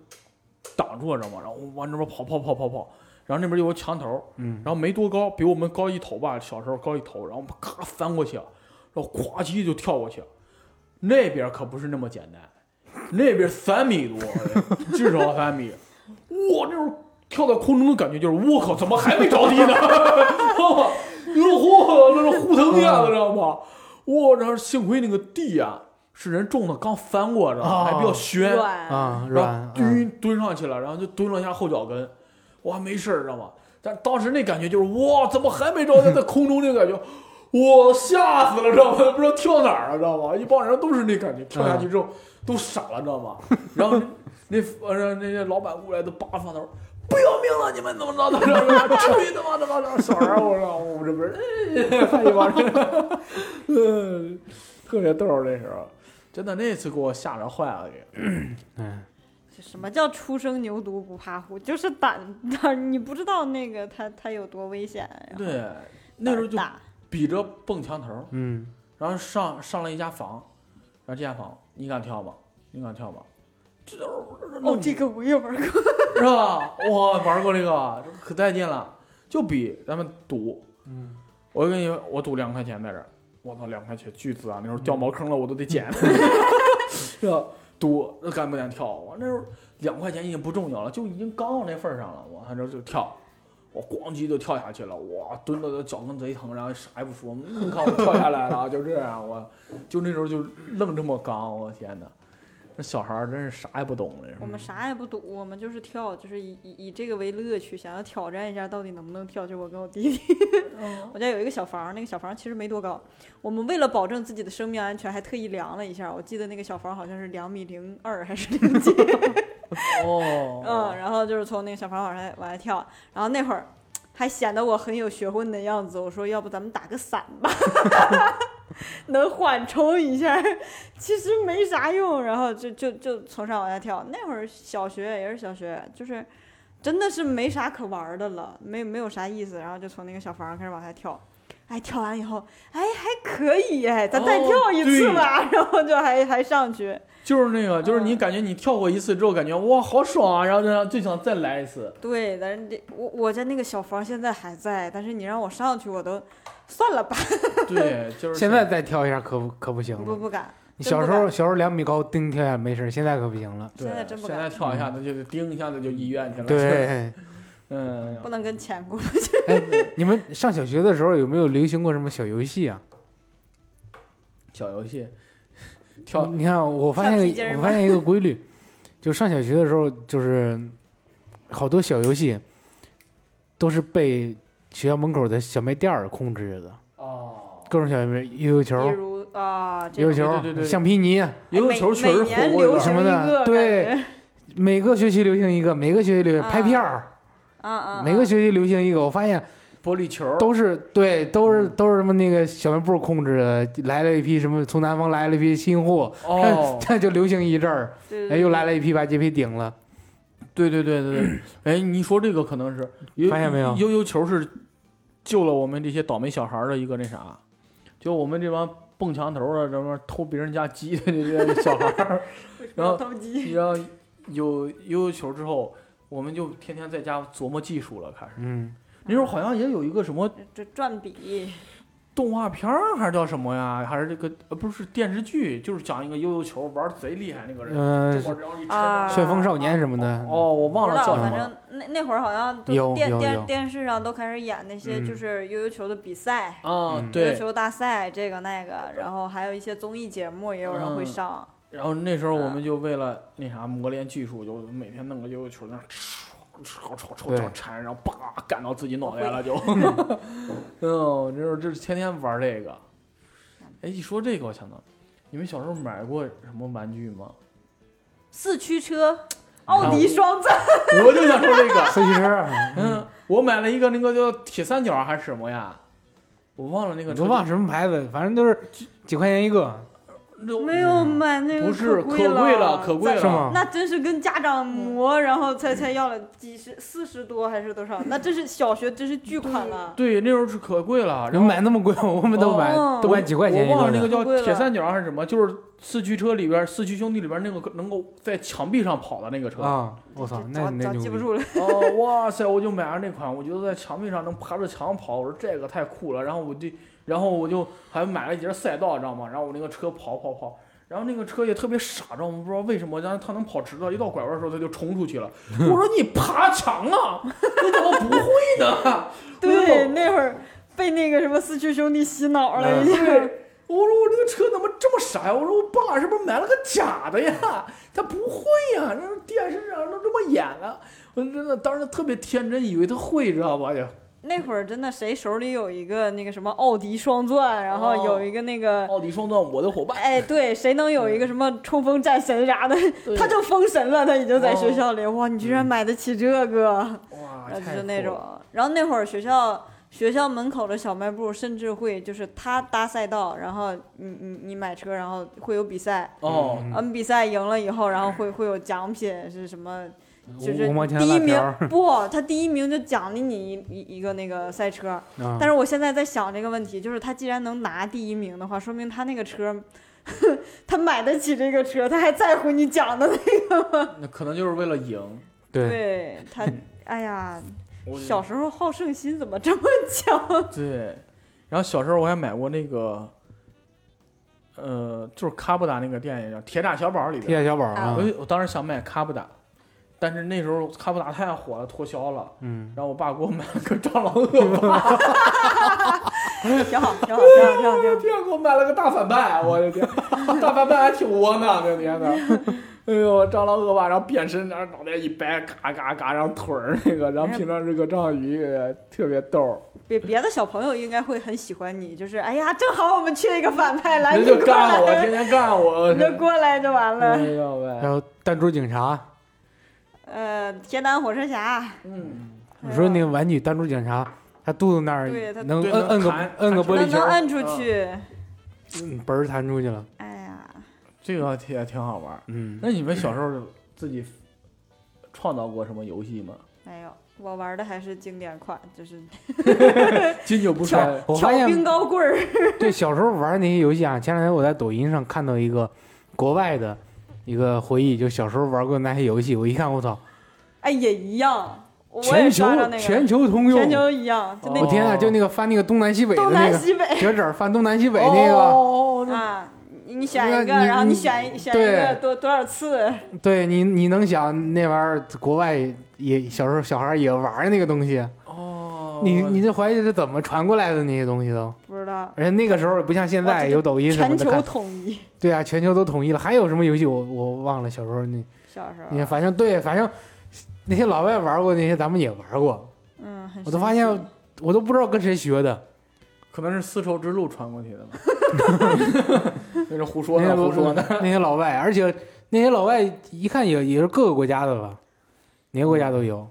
Speaker 1: 挡住了，知道吗？然后往那边跑跑跑跑跑，然后那边有个墙头，
Speaker 2: 嗯。
Speaker 1: 然后没多高，比我们高一头吧，小时候高一头，然后我们咔翻过去，然后咵叽就跳过去，那边可不是那么简单，那边三米多，至少三米，哇，那时候跳在空中的感觉就是我靠，怎么还没着地呢？知道吗？哟嚯，那是呼腾一样的，知道吗？哇，然后幸亏那个地啊是人种的，刚翻过，知道吗？还比较宣，
Speaker 2: 啊，
Speaker 1: 然
Speaker 2: 软
Speaker 1: 后，蹲蹲上去了，然后就蹲了一下后脚跟，哇，没事儿，知道吗？但当时那感觉就是哇，怎么还没着地？在空中那个感觉，我吓死了，知道吗？不知道跳哪儿了，知道吗？一帮人都是那感觉，跳下去之后都傻了，知道吗？<laughs> 然后那呃那些老板过来都扒房头。不要命了！你们怎么着的？<laughs> 至于他妈的吗？小孩儿，我说我们这边儿，哎，还一帮人，嗯，<laughs> 特别逗儿那时候，真的那次给我吓着坏了，给。
Speaker 2: 嗯 <clears throat>
Speaker 4: 什么叫初生牛犊不怕虎？就是胆胆，你不知道那个他他有多危险。
Speaker 1: 对，那时候就比着蹦墙头儿，
Speaker 2: 嗯
Speaker 1: 然后上上了一家房，然后这家房你敢跳吗？你敢跳吗？这
Speaker 4: 哦，这个我也玩过。<laughs>
Speaker 1: 是吧？我玩过这个，可带劲了，就比咱们赌，
Speaker 2: 嗯，
Speaker 1: 我跟你说，我赌两块钱在这儿，我操，两块钱巨资啊！那时候掉茅坑了，我都得捡，<laughs> 是吧？赌那敢不敢跳？我那时候两块钱已经不重要了，就已经刚到那份儿上了，我还这就跳，我咣叽就跳下去了，哇，蹲的脚跟贼疼，然后啥也不说，你看我跳下来了，就这样，我就那时候就愣这么刚，我天哪！那小孩儿真是啥也不懂
Speaker 4: 我们啥也不懂，我们就是跳，就是以以以这个为乐趣，想要挑战一下到底能不能跳。就我跟我弟弟，<laughs> 我家有一个小房，那个小房其实没多高。我们为了保证自己的生命安全，还特意量了一下，我记得那个小房好像是两米零二还是零几。<laughs>
Speaker 1: 哦，
Speaker 4: 嗯，然后就是从那个小房往上往下跳，然后那会儿还显得我很有学问的样子。我说，要不咱们打个伞吧，<laughs> 能缓冲一下。其实没啥用，然后就就就从上往下跳。那会儿小学也是小学，就是真的是没啥可玩的了，没没有啥意思。然后就从那个小房开始往下跳。哎，跳完以后，哎，还可以哎，咱再
Speaker 1: 哦
Speaker 4: 跳一次
Speaker 1: 对
Speaker 4: 吧。<laughs> 然后就还还上去。
Speaker 1: 就是那个，就是你
Speaker 4: 嗯
Speaker 1: 感觉你跳过一次之后，感觉哇好爽啊，然后就就想再来一次。
Speaker 4: 对，但是这我我家那个小房现在还在，但是你让我上去，我都算了吧，<laughs>
Speaker 1: 对，就是
Speaker 2: 现在再跳一下可不可不行了。
Speaker 4: 不不敢。
Speaker 2: 你小时候小时候两米高叮跳下没事，现在可不行了。
Speaker 1: 对
Speaker 4: 现在真不
Speaker 1: 现在跳一下子就叮一下子就医院去了。，
Speaker 2: 对，<laughs>
Speaker 1: 嗯，
Speaker 4: 不能跟钱过不去。<laughs>
Speaker 2: 你们上小学的时候有没有流行过什么小游戏啊？
Speaker 1: 小游戏，跳
Speaker 2: 你看，我发现我发现一个规律，就上小学的时候，就是好多小游戏都是被学校门口的小卖店儿控制着的，
Speaker 1: 哦，
Speaker 2: 各种小游戏悠悠
Speaker 4: 比
Speaker 2: 球、
Speaker 4: 如啊，
Speaker 2: 悠悠球、
Speaker 1: 对对对
Speaker 2: 橡皮泥，
Speaker 1: 悠悠
Speaker 4: 每
Speaker 1: 球确实火过
Speaker 2: 什么的，对每个学期流行一个，每个学期流行
Speaker 4: 啊
Speaker 2: 拍片儿，
Speaker 4: 啊啊，
Speaker 2: 每个学期流行一个。我发现
Speaker 1: 玻璃球，
Speaker 2: 都是对，都是都是什么那个小卖部控制的，来了一批什么从南方来了一批新货，
Speaker 1: 哦，<laughs>
Speaker 2: 这就流行一阵儿，
Speaker 4: 对
Speaker 2: 哎，又来了一批把这批顶了。
Speaker 1: 对对对对对，<clears throat> 哎，你说这个可能是悠
Speaker 2: 发现没有？
Speaker 1: 悠悠球是救了我们这些倒霉小孩儿的一个那啥，就我们这帮蹦墙头儿啊，什么偷别人家鸡的这些小孩儿，<laughs> 然后
Speaker 4: 偷鸡，
Speaker 1: 然后有悠悠球之后，我们就天天在家琢磨技术了，开始。
Speaker 2: 嗯，
Speaker 1: 那时候好像也有一个什么
Speaker 4: 这转笔，
Speaker 1: 动画片儿，还是叫什么呀？还是这个呃不是电视剧，就是讲一个悠悠球玩儿贼厉害那个人，
Speaker 2: 呃，
Speaker 1: 这么然后一抻
Speaker 4: 啊。
Speaker 2: 旋风少年什么的，
Speaker 1: 哦，我忘
Speaker 4: 不知道，反
Speaker 1: 了叫什么。了。
Speaker 4: 正那那会儿好像都电
Speaker 2: 有有。有
Speaker 4: 电电视上都开始演那些
Speaker 2: 嗯。
Speaker 4: 就是悠悠球的比赛。
Speaker 1: 啊
Speaker 2: 嗯，
Speaker 4: 悠悠
Speaker 1: 对，
Speaker 4: 球大赛这个那个，然后还有一些综艺节目也有人会
Speaker 1: 嗯
Speaker 4: 上，
Speaker 1: 然后那时候我
Speaker 4: 嗯
Speaker 1: 们就为了那啥磨练技术，就每天弄个悠悠球在那吵吵吵
Speaker 2: 对
Speaker 1: 吵缠，然后叭干到自己脑袋了就。<laughs> 嗯，这时候这天天玩这个。哎，一说这个，我想到，你们小时候买过什么玩具吗？
Speaker 4: 四驱车，奥迪双钻，
Speaker 1: 我就想说这个。
Speaker 2: 四驱车，
Speaker 1: 嗯，我买了一个那个叫铁三角还是什么呀？我忘了那个车。
Speaker 2: 我忘了什么牌子，反正都是几几块钱一个。
Speaker 1: 那
Speaker 4: 没有买那个
Speaker 1: 不是可贵了，可贵
Speaker 4: 在
Speaker 2: 是吗
Speaker 1: 了。
Speaker 4: 那真是跟家长磨，然后才才要了几十四十多还是多少？那真是小学真是巨款了。
Speaker 1: 对，那时候是可贵了，然后
Speaker 2: 买那么贵，我们都买
Speaker 4: 哦
Speaker 2: 都买几块钱一
Speaker 1: 我忘了那个
Speaker 2: 个。
Speaker 1: 叫铁三角还是什么，就是四驱车里边，四驱兄弟里边那个能够在墙壁上跑的那个车。
Speaker 2: 啊！我操，那那牛！
Speaker 4: 记不住了。
Speaker 1: 哦，哇塞！我就买了那款，我觉得在墙壁上能爬着墙跑，我说这个太酷了。然后我就，然后我就还买了一节赛道，知道吗？然后我那个车跑跑跑，然后那个车也特别傻，知道吗？不知道为什么，然后它能跑直道，一到拐弯的时候它就冲出去了。我说你爬墙啊，你怎么不会呢？
Speaker 4: 对，那会儿被那个什么四驱兄弟洗脑了
Speaker 2: 嗯
Speaker 4: 一下。
Speaker 1: 我说我这个车怎么这么傻呀？我说我爸是不是买了个假的呀？他不会呀，那电视上都这么演了。我真的当时特别天真，以为他会，知道吧？就
Speaker 4: 那会儿真的谁手里有一个那个什么奥迪双钻，然后
Speaker 1: 哦
Speaker 4: 有一个那个。
Speaker 1: 奥迪双钻，我的伙伴。
Speaker 4: 哎，对，谁能有一个什么冲锋战神啥的，他就封神了。他已经在学
Speaker 1: 哦
Speaker 4: 校里，哇，你居然买得起这个，
Speaker 1: 哇，
Speaker 4: 就是那种。。然后那会儿学校学校门口的小卖部甚至会就是他搭赛道，然后你你你买车，然后会有比赛，
Speaker 1: 哦，
Speaker 2: 嗯
Speaker 4: 嗯，比赛赢了以后，然后会会有奖品是什么？就是第一名 <laughs> 不，他第一名就奖励你一一一个那个赛车。
Speaker 2: 啊
Speaker 4: 但是我现在在想这个问题，就是他既然能拿第一名的话，说明他那个车，<laughs> 他买得起这个车，他还在乎你奖的那个吗？
Speaker 1: 那可能就是为了赢。<laughs>
Speaker 2: 对，
Speaker 4: 对他，哎呀，小时候好胜心怎么这么强？
Speaker 1: 对，然后小时候我还买过那个，呃，就是卡布达那个电影叫《铁甲小宝》里边。
Speaker 2: 铁甲小宝
Speaker 4: 啊
Speaker 2: 啊
Speaker 1: 我，我当时想买卡布达，但是那时候卡布达太火了，脱销了。
Speaker 2: 嗯，
Speaker 1: 然后我爸给我买了个蟑螂恶 <laughs> 霸，
Speaker 4: 挺好，挺好，挺好，挺好，挺好。<laughs>
Speaker 1: 天，给我买了个大反派，我的天，大反派还挺窝囊的，天呐。哎呦，蟑螂恶霸，然后变身，然后脑袋一掰，嘎嘎嘎，然后腿儿那个，然后平常是个章鱼，特别逗。
Speaker 4: 别别的小朋友应该会很喜欢你，就是哎呀，正好我们缺一个反派，来你就
Speaker 1: 干我，天天干我。
Speaker 4: 你就过来就完
Speaker 1: 哎
Speaker 4: 了。
Speaker 1: 呦喂，
Speaker 2: 还有弹珠警察，
Speaker 4: 呃，铁胆火车侠，
Speaker 1: 嗯，
Speaker 2: 你说那个玩具弹珠警察，他肚子那儿能摁摁个摁个玻璃球，
Speaker 4: 能能摁出去。
Speaker 2: 嗯嘣儿弹出去了。
Speaker 4: 哎呀，
Speaker 1: 这个也挺好玩儿。
Speaker 2: 嗯，
Speaker 1: 那你们小时候自己创造过什么游戏吗？
Speaker 4: 没有，我玩的还是经典款，就是 <laughs>
Speaker 1: 经久不衰。<laughs>
Speaker 2: 我发现
Speaker 4: 冰糕棍儿。
Speaker 2: 对小时候玩那些游戏啊，前两天我在抖音上看到一个国外的一个回忆，就小时候玩过那些游戏，我一看我操，
Speaker 4: 哎，也一样，我也
Speaker 2: 全球
Speaker 4: 刷着那个，
Speaker 2: 全球通用。
Speaker 4: 全，球一样，就那
Speaker 1: 哦
Speaker 2: 我天啊，就那个翻那个东南西北的
Speaker 4: 东
Speaker 2: 那个
Speaker 4: 南西北。
Speaker 2: 折纸翻东南西北那个，
Speaker 1: 哦，那
Speaker 4: 啊。你你选一个，
Speaker 2: 那你
Speaker 4: 然后你
Speaker 2: 你
Speaker 4: 选选一
Speaker 2: 对。
Speaker 4: 个多多少次？
Speaker 2: 对你你能想那玩意儿国外也小时候小孩儿也玩那个东西，
Speaker 1: 哦，
Speaker 2: 你你这怀疑是怎么传过来的那些东西都，
Speaker 4: 不知道，
Speaker 2: 而且那个时候不像现在有抖音什么
Speaker 4: 全球统一。<laughs>
Speaker 2: 对啊，全球都统一了。还有什么游戏我我忘了，小时候那
Speaker 4: 小时候，
Speaker 2: 你看反正对，反正那些老外玩过那些咱们也玩过，
Speaker 4: 嗯，
Speaker 2: 我都发现我都不知道跟谁学的。
Speaker 1: 可能是丝绸之路传过去的吧。<laughs> 那是胡说呢，
Speaker 2: 那些老
Speaker 1: 胡说呢。
Speaker 2: 那些老外，而且那些老外一看也也是各个国家的吧，哪个国家都有，
Speaker 4: 嗯，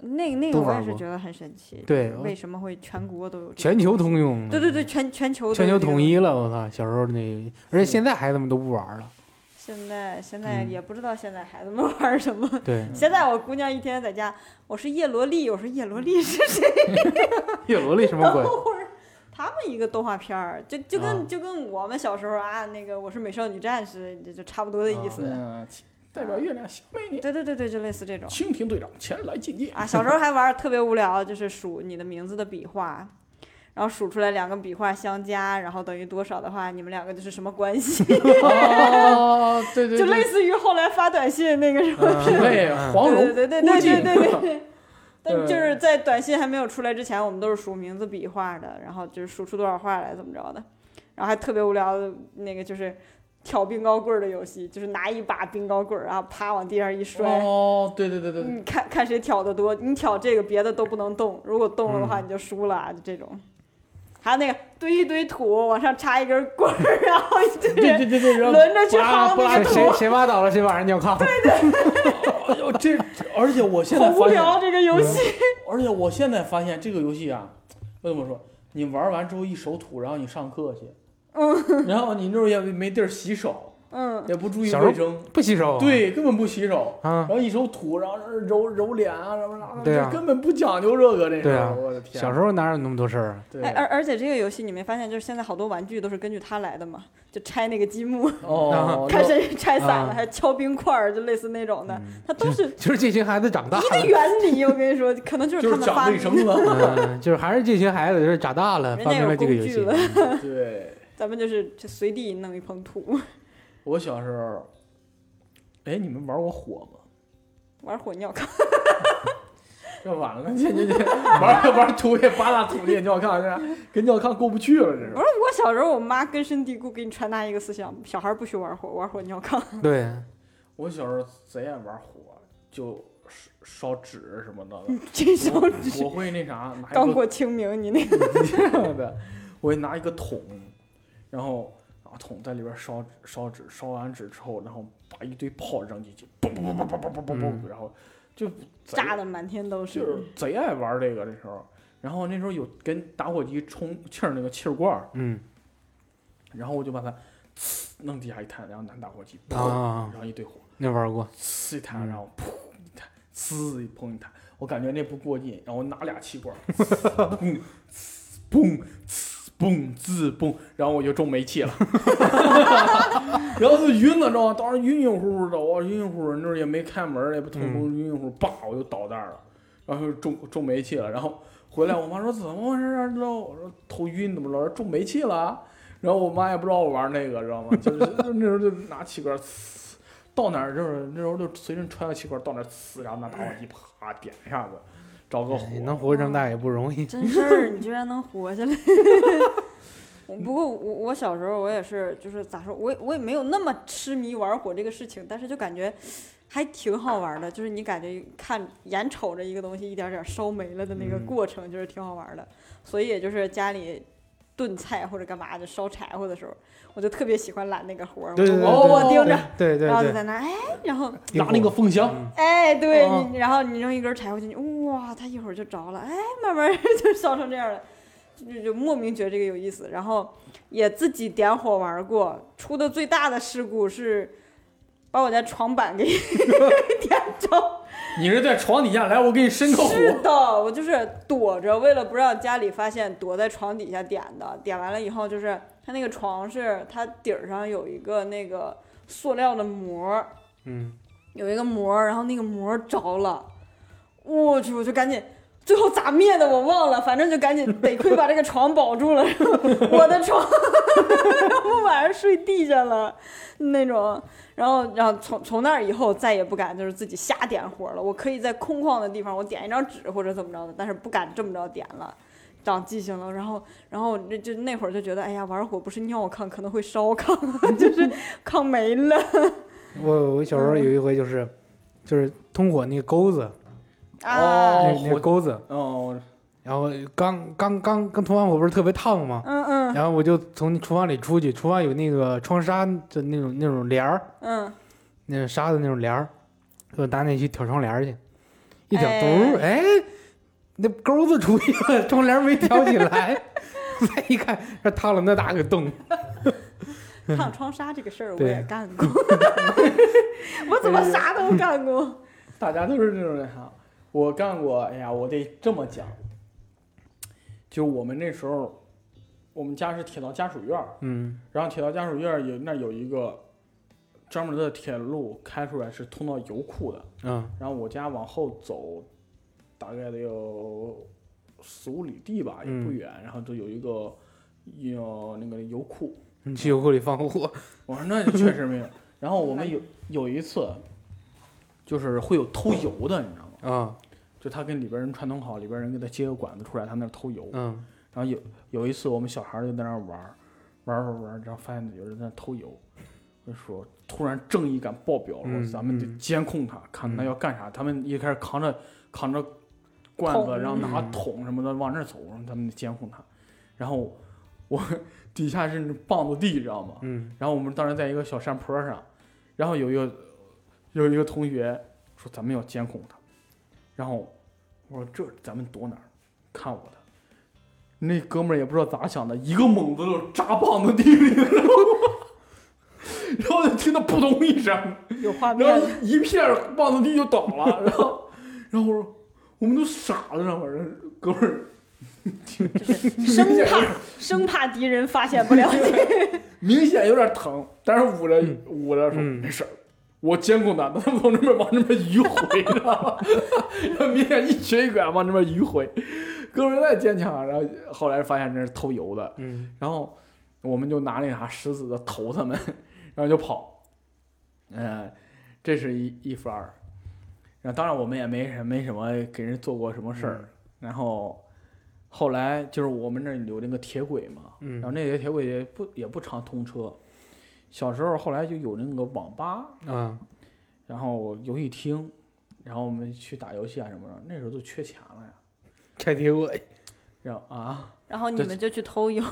Speaker 4: 那那个我也是觉得很神奇，
Speaker 2: 对
Speaker 4: 为什么会全国都有这个？
Speaker 2: 全球通用。
Speaker 4: 对对对，全全球都
Speaker 2: 全球统一了，我操！小时候那，而且现在孩子们都不玩了。
Speaker 4: 现在现在
Speaker 2: 嗯
Speaker 4: 也不知道现在孩子们玩什么。
Speaker 2: 对，
Speaker 4: 现在我姑娘一天在家，我是叶罗丽，我说叶罗丽是谁？<laughs>
Speaker 2: 叶罗丽什么鬼？<laughs>
Speaker 4: 他们一个动画片儿，就就跟、
Speaker 2: 啊
Speaker 4: 就跟我们小时候啊，那个我是美少女战士，这就差不多的意思。
Speaker 1: 嗯，代表月亮小美女，
Speaker 4: 对对对对，就类似这种。
Speaker 1: 蜻蜓队长前来觐见。
Speaker 4: 啊，小时候还玩特别无聊，就是数你的名字的笔画，然后数出来两个笔画相加，然后等于多少的话，你们两个就是什么关系？<laughs>
Speaker 1: 哦，对对，
Speaker 4: 就类
Speaker 1: 似
Speaker 4: 似于后来发短信那个什么。
Speaker 1: 匹配黄蓉、
Speaker 4: 对对对对对对对对。<laughs> 但就是在短信还没有出来之前，我们都是数名字笔画的，然后就是数出多少画来怎么着的，然后还特别无聊的那个就是挑冰糕棍儿的游戏，就是拿一把冰糕棍儿，然后啪往地上一摔，
Speaker 1: 哦，对对对对对，
Speaker 4: 你看看谁挑的多，你挑这个别的都不能动，如果动了的
Speaker 1: 嗯
Speaker 4: 话你就输了啊，就这种。还有那个堆一堆土，往上插一根棍儿，<laughs> 然后一堆
Speaker 1: 对
Speaker 4: 人
Speaker 1: 对对对，
Speaker 4: 轮着去薅那个
Speaker 2: 谁谁挖倒了谁晚上尿炕。<laughs> <laughs>
Speaker 1: 哎呦，这而且我现在
Speaker 4: 好无，聊这个游戏。
Speaker 1: 而且我现在发现这个游戏啊，我怎么说？你玩完之后一手土，然后你上课去，然后你那时候也没地儿洗手，
Speaker 4: 嗯，
Speaker 1: 也不注意
Speaker 2: 小时候
Speaker 1: 卫生，
Speaker 2: 不洗手啊，
Speaker 1: 对，根本不洗手。
Speaker 2: 啊。
Speaker 1: 然，后一手土，然后揉揉脸啊什么的，
Speaker 2: 对啊。
Speaker 1: 这根本不讲究这个，这
Speaker 2: 对啊。
Speaker 1: 我的天，
Speaker 2: 小时候哪有那么多事儿啊？
Speaker 1: 对。
Speaker 4: 哎，而而且这个游戏你没发现，就是现在好多玩具都是根据它来的嘛，就拆那个积木，
Speaker 1: 哦，<laughs>
Speaker 4: 看谁拆散了，
Speaker 2: 啊。
Speaker 4: 还敲冰块儿，就类似那种的，它都是
Speaker 2: 就是这群孩子长大
Speaker 4: 一个
Speaker 2: 了，
Speaker 4: 原理。我跟你说，可能就是
Speaker 1: 就是讲
Speaker 4: 他们发明
Speaker 1: 卫生了。
Speaker 2: 嗯，就是还是这群孩子就是长大了，
Speaker 4: 人家有
Speaker 2: 发明了这个游戏。
Speaker 4: 了。
Speaker 1: 对，
Speaker 4: 咱们就是就随地弄一捧土，<laughs>
Speaker 1: 我小时候，哎，你们玩过火吗？
Speaker 4: 玩火尿炕。<laughs>
Speaker 1: 这完了，这这这玩玩土也扒拉土也尿炕，这跟尿炕过不去了，这是
Speaker 4: 不。是我小时候，我妈根深蒂固给你传达一个思想：小孩不许玩火，玩火尿炕。<laughs>
Speaker 2: 对，
Speaker 1: 我小时候贼爱玩火，就烧烧纸什么的。
Speaker 4: 这时候
Speaker 1: 我我会那啥，拿一个
Speaker 4: 刚过清明，你那个
Speaker 1: 这样的，我会拿一个桶，然后拿桶在里边烧纸烧纸，烧完纸之后，然后把一堆炮扔进去，嘣嘣嘣嘣嘣嘣嘣嘣，
Speaker 2: 嗯
Speaker 1: 然后就
Speaker 4: 炸的满天都是。
Speaker 1: 就是是贼爱玩这个那时候。然后那时候有跟打火机充气儿那个气儿罐儿，
Speaker 2: 嗯
Speaker 1: 然后我就把它呲弄地下一摊，然后拿打火机，砰，
Speaker 2: 啊，
Speaker 1: 然后一堆火，
Speaker 2: 那玩过，
Speaker 1: 呲一摊，
Speaker 2: 嗯
Speaker 1: 然后噗一摊，呲一砰一摊，我感觉那不过瘾，然后我拿俩气罐儿，砰呲砰呲嘣滋嘣，然后我就中煤气了，<laughs> 然后就晕了，知道吗？当时晕晕乎乎的，我晕晕乎乎，那时候也没开门，也不通风，晕晕乎，叭我就倒那儿了，然后就中中煤气了，然后回来我妈说怎么回事啊？知道我说头晕怎么了？中煤气了啊。然后我妈也不知道我玩那个，知道吗？就是那时候就拿气管呲，到哪儿就是那时候就随身揣个气管到哪儿呲，然后拿打火机啪点一下子，找个火。
Speaker 2: 哎能活这么大也不容易。
Speaker 4: 真事儿，你居然能活下来。<laughs> 不过我我小时候我也是，就是咋说，我也我也没有那么痴迷玩火这个事情，但是就感觉还挺好玩的，就是你感觉看眼瞅着一个东西一点点烧没了的那个
Speaker 2: 嗯
Speaker 4: 过程，就是挺好玩的。所以也就是家里炖菜或者干嘛就烧柴火的时候，我就特别喜欢揽那个活儿，我我我盯着，
Speaker 2: 对对
Speaker 4: 然后就，在那儿哎，然后
Speaker 1: 拿那个风箱，
Speaker 2: 嗯
Speaker 4: 哎，对然后你扔一根柴火进去，哇，它一会儿就着了，哎，慢慢 <laughs> 就烧成这样了，就就莫名觉得这个有意思。然后也自己点火玩过，出的最大的事故是把我家床板给 <laughs> 点着。
Speaker 1: 你是在床底下来，我给你伸个火。
Speaker 4: 是的，我就是躲着，为了不让家里发现，躲在床底下点的。点完了以后，就是它那个床是它底儿上有一个那个塑料的膜儿，
Speaker 2: 嗯，
Speaker 4: 有一个膜儿，然后那个膜儿着了，我去，我就赶紧，最后咋灭的我忘了，反正就赶紧得亏把这个床保住了，然 <laughs> 后我的床，我晚上睡地下了那种，然后然后从从那儿以后再也不敢就是自己瞎点火了，我可以在空旷的地方我点一张纸或者怎么着的，但是不敢这么着点了。长记性了，然后，然后那就那会儿就觉得，哎呀，玩火不是尿炕，可能会烧炕，就是炕没了。
Speaker 2: 我我小时候有一回就是，就是通火那个钩子，
Speaker 4: 啊，
Speaker 1: 哦
Speaker 2: 那那钩子，
Speaker 1: 哦，
Speaker 2: 然后刚刚刚刚涂完火不是特别烫吗？
Speaker 4: 嗯嗯
Speaker 2: 然后我就从厨房里出去，厨房有那个窗纱的那种那种帘儿，
Speaker 4: 嗯，
Speaker 2: 那种纱的那种帘儿，我拿那去挑窗帘儿去，一挑
Speaker 4: 哎
Speaker 2: 嘟儿，哎，那钩子出去了，窗帘没挑起来，<laughs> 再一看，这烫了那大个洞，
Speaker 4: 烫 <laughs> 窗纱这个事儿我也 <laughs> 干过，我怎么啥都干过？
Speaker 1: 大家都是这种人哈。我干过，哎呀，我得这么讲，就我们那时候，我们家是铁道家属院儿，
Speaker 2: 嗯。
Speaker 1: 然后铁道家属院儿有那有一个专门的铁路开出来是通到油库的，
Speaker 2: 嗯
Speaker 1: 然后我家往后走，大概得有四五里地吧，也不
Speaker 2: 嗯。
Speaker 1: 远，然后就有一个有那个油库，
Speaker 2: 你去油库里放火，
Speaker 1: 我说那确实没有。然后我们有有一次，就是会有偷油的，你知道吗？
Speaker 2: 啊
Speaker 1: 就他跟里边人串通好，里边人给他接个管子出来，他那儿偷油。
Speaker 2: 嗯
Speaker 1: 然后有有一次我们小孩儿就在那儿玩儿，玩儿玩儿玩儿，然后发现有人在那儿偷油，就说突然正义感爆表了，
Speaker 2: 嗯
Speaker 1: 咱们得
Speaker 2: 嗯
Speaker 1: 监控他，看他
Speaker 2: 嗯
Speaker 1: 要干啥。他们一开始扛着扛着罐子，然后拿
Speaker 2: 嗯
Speaker 1: 桶什么的往那儿走，然后咱们得监控他。然后我 <laughs> 底下是棒子地，知道吗？
Speaker 2: 嗯
Speaker 1: 然后我们当时在一个小山坡上，然后有一个有一个同学说咱们要监控他，然后我说这咱们躲哪儿？看我的，那哥们儿也不知道咋想的，一个猛子就扎棒子地里，然后然后就听到扑通一声，
Speaker 4: 有画面
Speaker 1: 然后。一片棒子地就倒了，然后然后我说我们都傻了，那会儿哥们儿
Speaker 4: 生怕生怕敌人发现不了你。<laughs>
Speaker 1: 明显有点疼，但是捂着
Speaker 2: 嗯
Speaker 1: 捂着说
Speaker 2: 嗯
Speaker 1: 没事儿。我监控他，他从这边往这边迂回，知道吗？然后明显一瘸一拐往这边迂回，<laughs> 哥们儿再坚强。然后后来发现那是偷油的，
Speaker 2: 嗯
Speaker 1: 然后我们就拿那啥石子子投他们，然后就跑。嗯、这是一一番儿。然后当然我们也没什没什么给人做过什么事儿。然后后来就是我们那儿有那个铁轨嘛，然后
Speaker 2: 嗯
Speaker 1: 那些铁轨也不也不常通车。小时候后来就有那个网吧，
Speaker 2: 嗯
Speaker 1: 然后游戏厅，然后我们去打游戏啊什么的，那时候都缺钱了呀。
Speaker 2: 拆铁轨，
Speaker 1: 然后啊，
Speaker 4: 然后你们就去偷油，<laughs>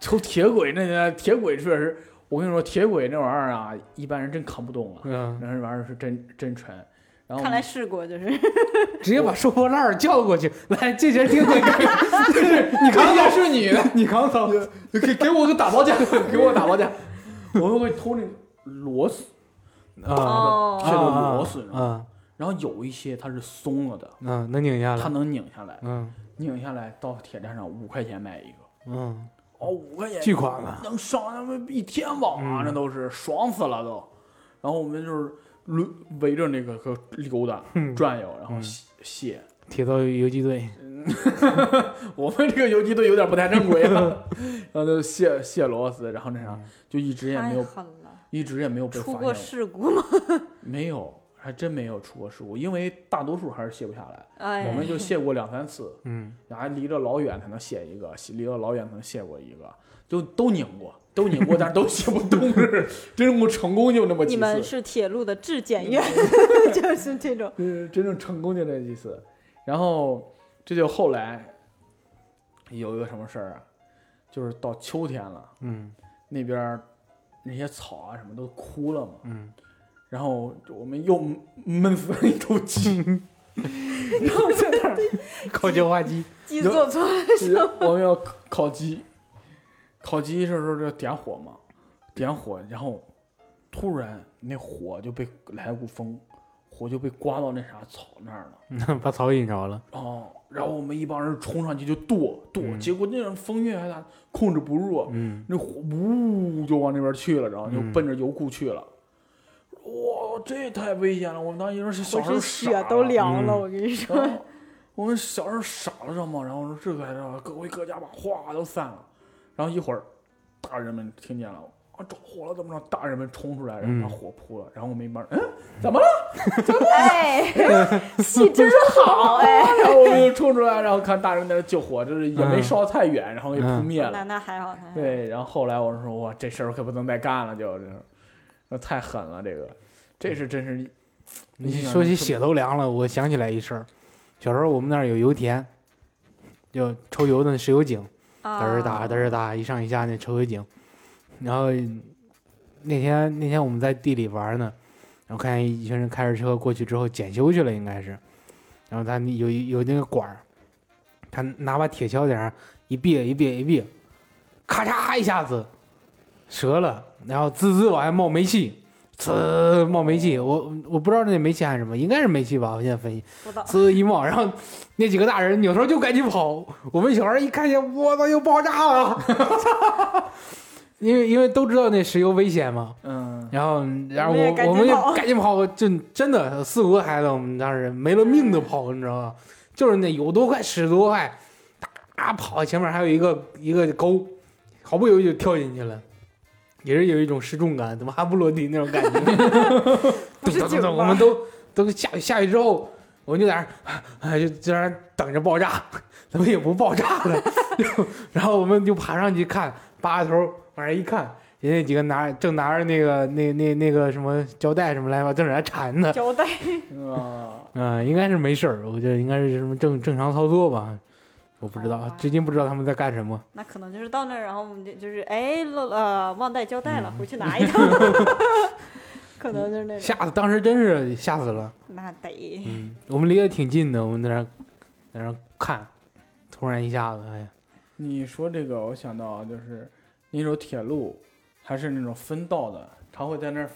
Speaker 1: 抽铁轨那些铁轨确实，我跟你说，铁轨那玩意儿啊，一般人真扛不动啊，
Speaker 2: 嗯，
Speaker 1: 那玩意儿是真真沉。然后
Speaker 4: 看来试过，就是 <laughs>
Speaker 2: 直接把收破烂儿叫过去，来这节铁轨，<laughs>
Speaker 1: 你扛走是你的，
Speaker 2: 你扛走，
Speaker 1: 给给我个打包价，给我打包价。<laughs> 我们会偷那个螺丝，
Speaker 2: 啊
Speaker 4: 哦
Speaker 1: 铁的螺丝，
Speaker 2: 啊
Speaker 1: 然后有一些它是松了的，
Speaker 2: 嗯，能拧下来，
Speaker 1: 它能拧下来，
Speaker 2: 嗯
Speaker 1: 拧下来到铁站上五块钱买一个。
Speaker 2: 嗯，
Speaker 1: 哦，五块钱
Speaker 2: 巨款了，
Speaker 1: 能上他妈一天网啊，
Speaker 2: 嗯
Speaker 1: 那都是爽死了都。然后我们就是轮围着那个个溜达
Speaker 2: 嗯
Speaker 1: 转悠，然后
Speaker 2: 嗯
Speaker 1: 卸卸。
Speaker 2: 铁道游击队，<laughs>
Speaker 1: 我们这个游击队有点不太正规了，然后就卸卸螺丝，然后那啥就一直也没有。一直也没有被
Speaker 4: 出过
Speaker 1: 发现，
Speaker 4: 事故吗？<laughs>
Speaker 1: 没有，还真没有出过事故，因为大多数还是卸不下来。
Speaker 4: 哎，
Speaker 1: 我们就卸过两三次，
Speaker 2: 嗯
Speaker 1: 还离着老远才能卸一个，离着老远才能卸过一个，就都拧过，都拧过，但是都写不动，是。<laughs> 真正成功就那么几次。
Speaker 4: 你们。是铁路的质检院，<laughs> 就是这种。
Speaker 1: 嗯，真正成功就那几次。然后这就后来有一个什么事儿啊，就是到秋天了，
Speaker 2: 嗯。
Speaker 1: 那边儿那些草啊什么都枯了嘛，
Speaker 2: 嗯。
Speaker 1: 然后我们又闷死了一头鸡，<laughs> 然后在那儿
Speaker 2: 烤焦花鸡，
Speaker 4: 鸡做错了，
Speaker 1: 我们要烤烤鸡，烤鸡的时候就点火嘛，点火，然后突然那火就被来股风，火就被刮到那啥草那儿了。<laughs>
Speaker 2: 把草引着了，
Speaker 1: 哦，然后我们一帮人冲上去就剁剁，
Speaker 2: 嗯
Speaker 1: 结果那人风越还大，控制不住，
Speaker 2: 嗯
Speaker 1: 那火呜就往那边去了，然后就
Speaker 2: 嗯
Speaker 1: 奔着油库去了。哇，这太危险了！我们当时是小时候
Speaker 4: 血都。凉了，
Speaker 2: 嗯
Speaker 4: 我跟你说。<laughs>
Speaker 1: 我们小时候傻了，知道吗？然后说这个还是各回各家吧，哗都散了。然后一会儿，大人们听见了，啊，着火了，怎么着？大人们冲出来，然后把
Speaker 2: 嗯
Speaker 1: 火扑了。然后我们一帮人，嗯，怎么了？<laughs>
Speaker 4: 哎，<laughs> 戏真好哎。<laughs>
Speaker 1: 然后我们就冲出来，然后看大人在那救火，就是也没
Speaker 2: 嗯
Speaker 1: 烧太远，然后给扑
Speaker 2: 嗯
Speaker 1: 灭了。
Speaker 4: 那那还好，还好。
Speaker 1: 对，然后后来我是说，哇，这事儿可不能再干了，就是，那太狠了，这个，这是真是，
Speaker 2: 你说起血都凉了，我想起来一事儿，小时候我们那儿有油田，就抽油的石油井，嘚儿打嘚儿打，一上一下那抽水井。然后那天那天我们在地里玩呢，然后看见一群人开着车过去之后检修去了，应该是。然后他有有那个管儿，他拿把铁锹在那儿一别一别一别，咔嚓一下子折了，然后滋滋往外冒煤气，呲冒煤气。我我不知道那煤气还是什么，应该是煤气吧？我现在分析。呲一冒，然后那几个大人扭头就赶紧跑。我们小孩一看见，我操，又爆炸了！<laughs> 因为因为都知道那石油危险嘛，
Speaker 1: 嗯，
Speaker 2: 然后然后
Speaker 4: 我
Speaker 2: 我我们就
Speaker 4: 赶紧跑
Speaker 2: 就，真真的四五个孩子，我们当时没了命的跑，你知道吗？就是那有多快使多快，哒跑，前面还有一个一个沟，毫不犹豫就跳进去了。也是有一种失重感，怎么还不落地那种感觉？<laughs>
Speaker 4: 不是
Speaker 2: 噔噔噔噔，
Speaker 4: 井吗
Speaker 2: 我们都都下去下去之后，我们就在那儿，哎，就在那儿等着爆炸，<laughs> 怎么也不爆炸了？<laughs> 就然后我们就爬上去看，扒着头往那一看，人家几个拿正拿着那个那那那个什么胶带什么来吧，正在那缠呢。
Speaker 4: 胶带，
Speaker 1: 啊，
Speaker 2: 嗯、应该是没事儿，我觉得应该是什么正正常操作吧，我不知道
Speaker 4: 好吧，
Speaker 2: 至今不知道他们在干什么。<laughs>
Speaker 4: 那可能就是到那儿，然后我们就就是哎漏呃忘带胶带了，
Speaker 2: 嗯
Speaker 4: 回去拿一趟。<laughs> 可能就是那种。
Speaker 2: 吓死，当时真是吓死了。
Speaker 4: 那得。
Speaker 2: 嗯，我们离得挺近的，我们在那儿在那儿看，突然一下子，哎呀，
Speaker 1: 你说这个，我想到就是那种铁路，还是那种分道的，他会在那儿，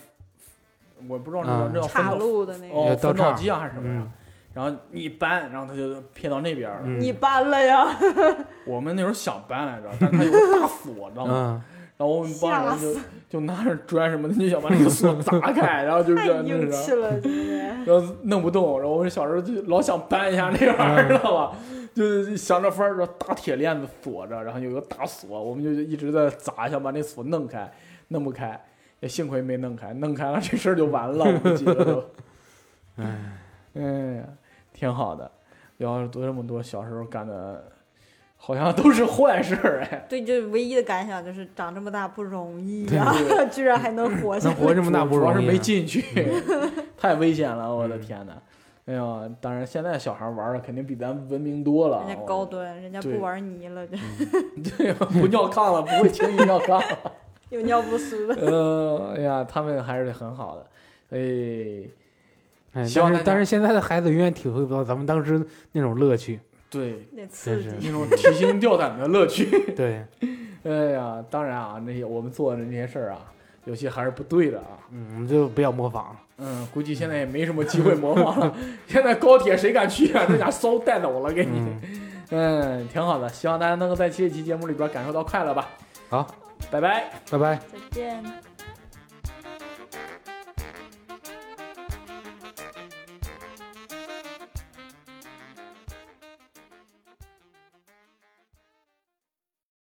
Speaker 1: 我不知道那叫
Speaker 2: 嗯
Speaker 4: 岔路的那个，
Speaker 1: 哦，
Speaker 2: 道岔
Speaker 1: 分道机啊还是什么呀
Speaker 2: 嗯？
Speaker 1: 然后你一搬，然后他就撇到那边儿了。
Speaker 2: 嗯
Speaker 4: 你搬了呀？<laughs>
Speaker 1: 我们那时候想搬来着，但是它有个大锁，知道吗？
Speaker 2: 嗯，
Speaker 1: 然后我们帮人就就拿着砖什么的，就想把那个锁砸开，然后就
Speaker 4: 太
Speaker 1: 这样
Speaker 4: 硬
Speaker 1: 那啥，
Speaker 4: 气了，<laughs>
Speaker 1: 然后弄不动。然后我们小时候就老想搬一下那玩意儿，知道吧？<laughs> 就是想着法儿，大铁链子锁着，然后有个大锁，我们就一直在砸，想把那锁弄开，弄不开，也幸亏没弄开，弄开了这事儿就完了，我估计了都。
Speaker 2: 哎，
Speaker 1: 哎呀，挺好的。聊了多这么多小时候干的，好像都是坏事儿哎。
Speaker 4: 对，就唯一的感想就是长这么大不容易
Speaker 2: 对
Speaker 4: 呀，<laughs> 居然还能活下
Speaker 2: 能
Speaker 4: 来。
Speaker 2: 活这么大不容易
Speaker 1: 主要是没进去，<laughs> 太危险了，我的天哪！哎呀，当然现在小孩玩的肯定比咱文明多了，
Speaker 4: 人家高端，人家不玩泥了，就 <laughs>
Speaker 1: 对，不尿炕了，不会轻易尿炕了。
Speaker 4: 有尿不湿的。
Speaker 1: 呃，哎呀，他们还是很好的，哎，
Speaker 2: 哎，
Speaker 1: 希望
Speaker 2: 但是但是现在的孩子永远体会不到咱们当时那种乐趣。
Speaker 1: 对，
Speaker 4: 那刺
Speaker 1: 那种提心吊胆的乐趣。<laughs>
Speaker 2: 对，
Speaker 1: 哎呀，当然啊，那些我们做的那些事儿啊，有些还是不对的啊。
Speaker 2: 嗯，我们就不要模仿了。
Speaker 1: 嗯，估计现在也没什么机会模仿了。<laughs> 现在高铁谁敢去啊？这家骚带走了，给你。
Speaker 2: 嗯，
Speaker 1: 嗯，挺好的，希望大家能够在这期节目里边感受到快乐吧。
Speaker 2: 好，
Speaker 1: 拜拜。
Speaker 2: 拜拜。
Speaker 4: 再见。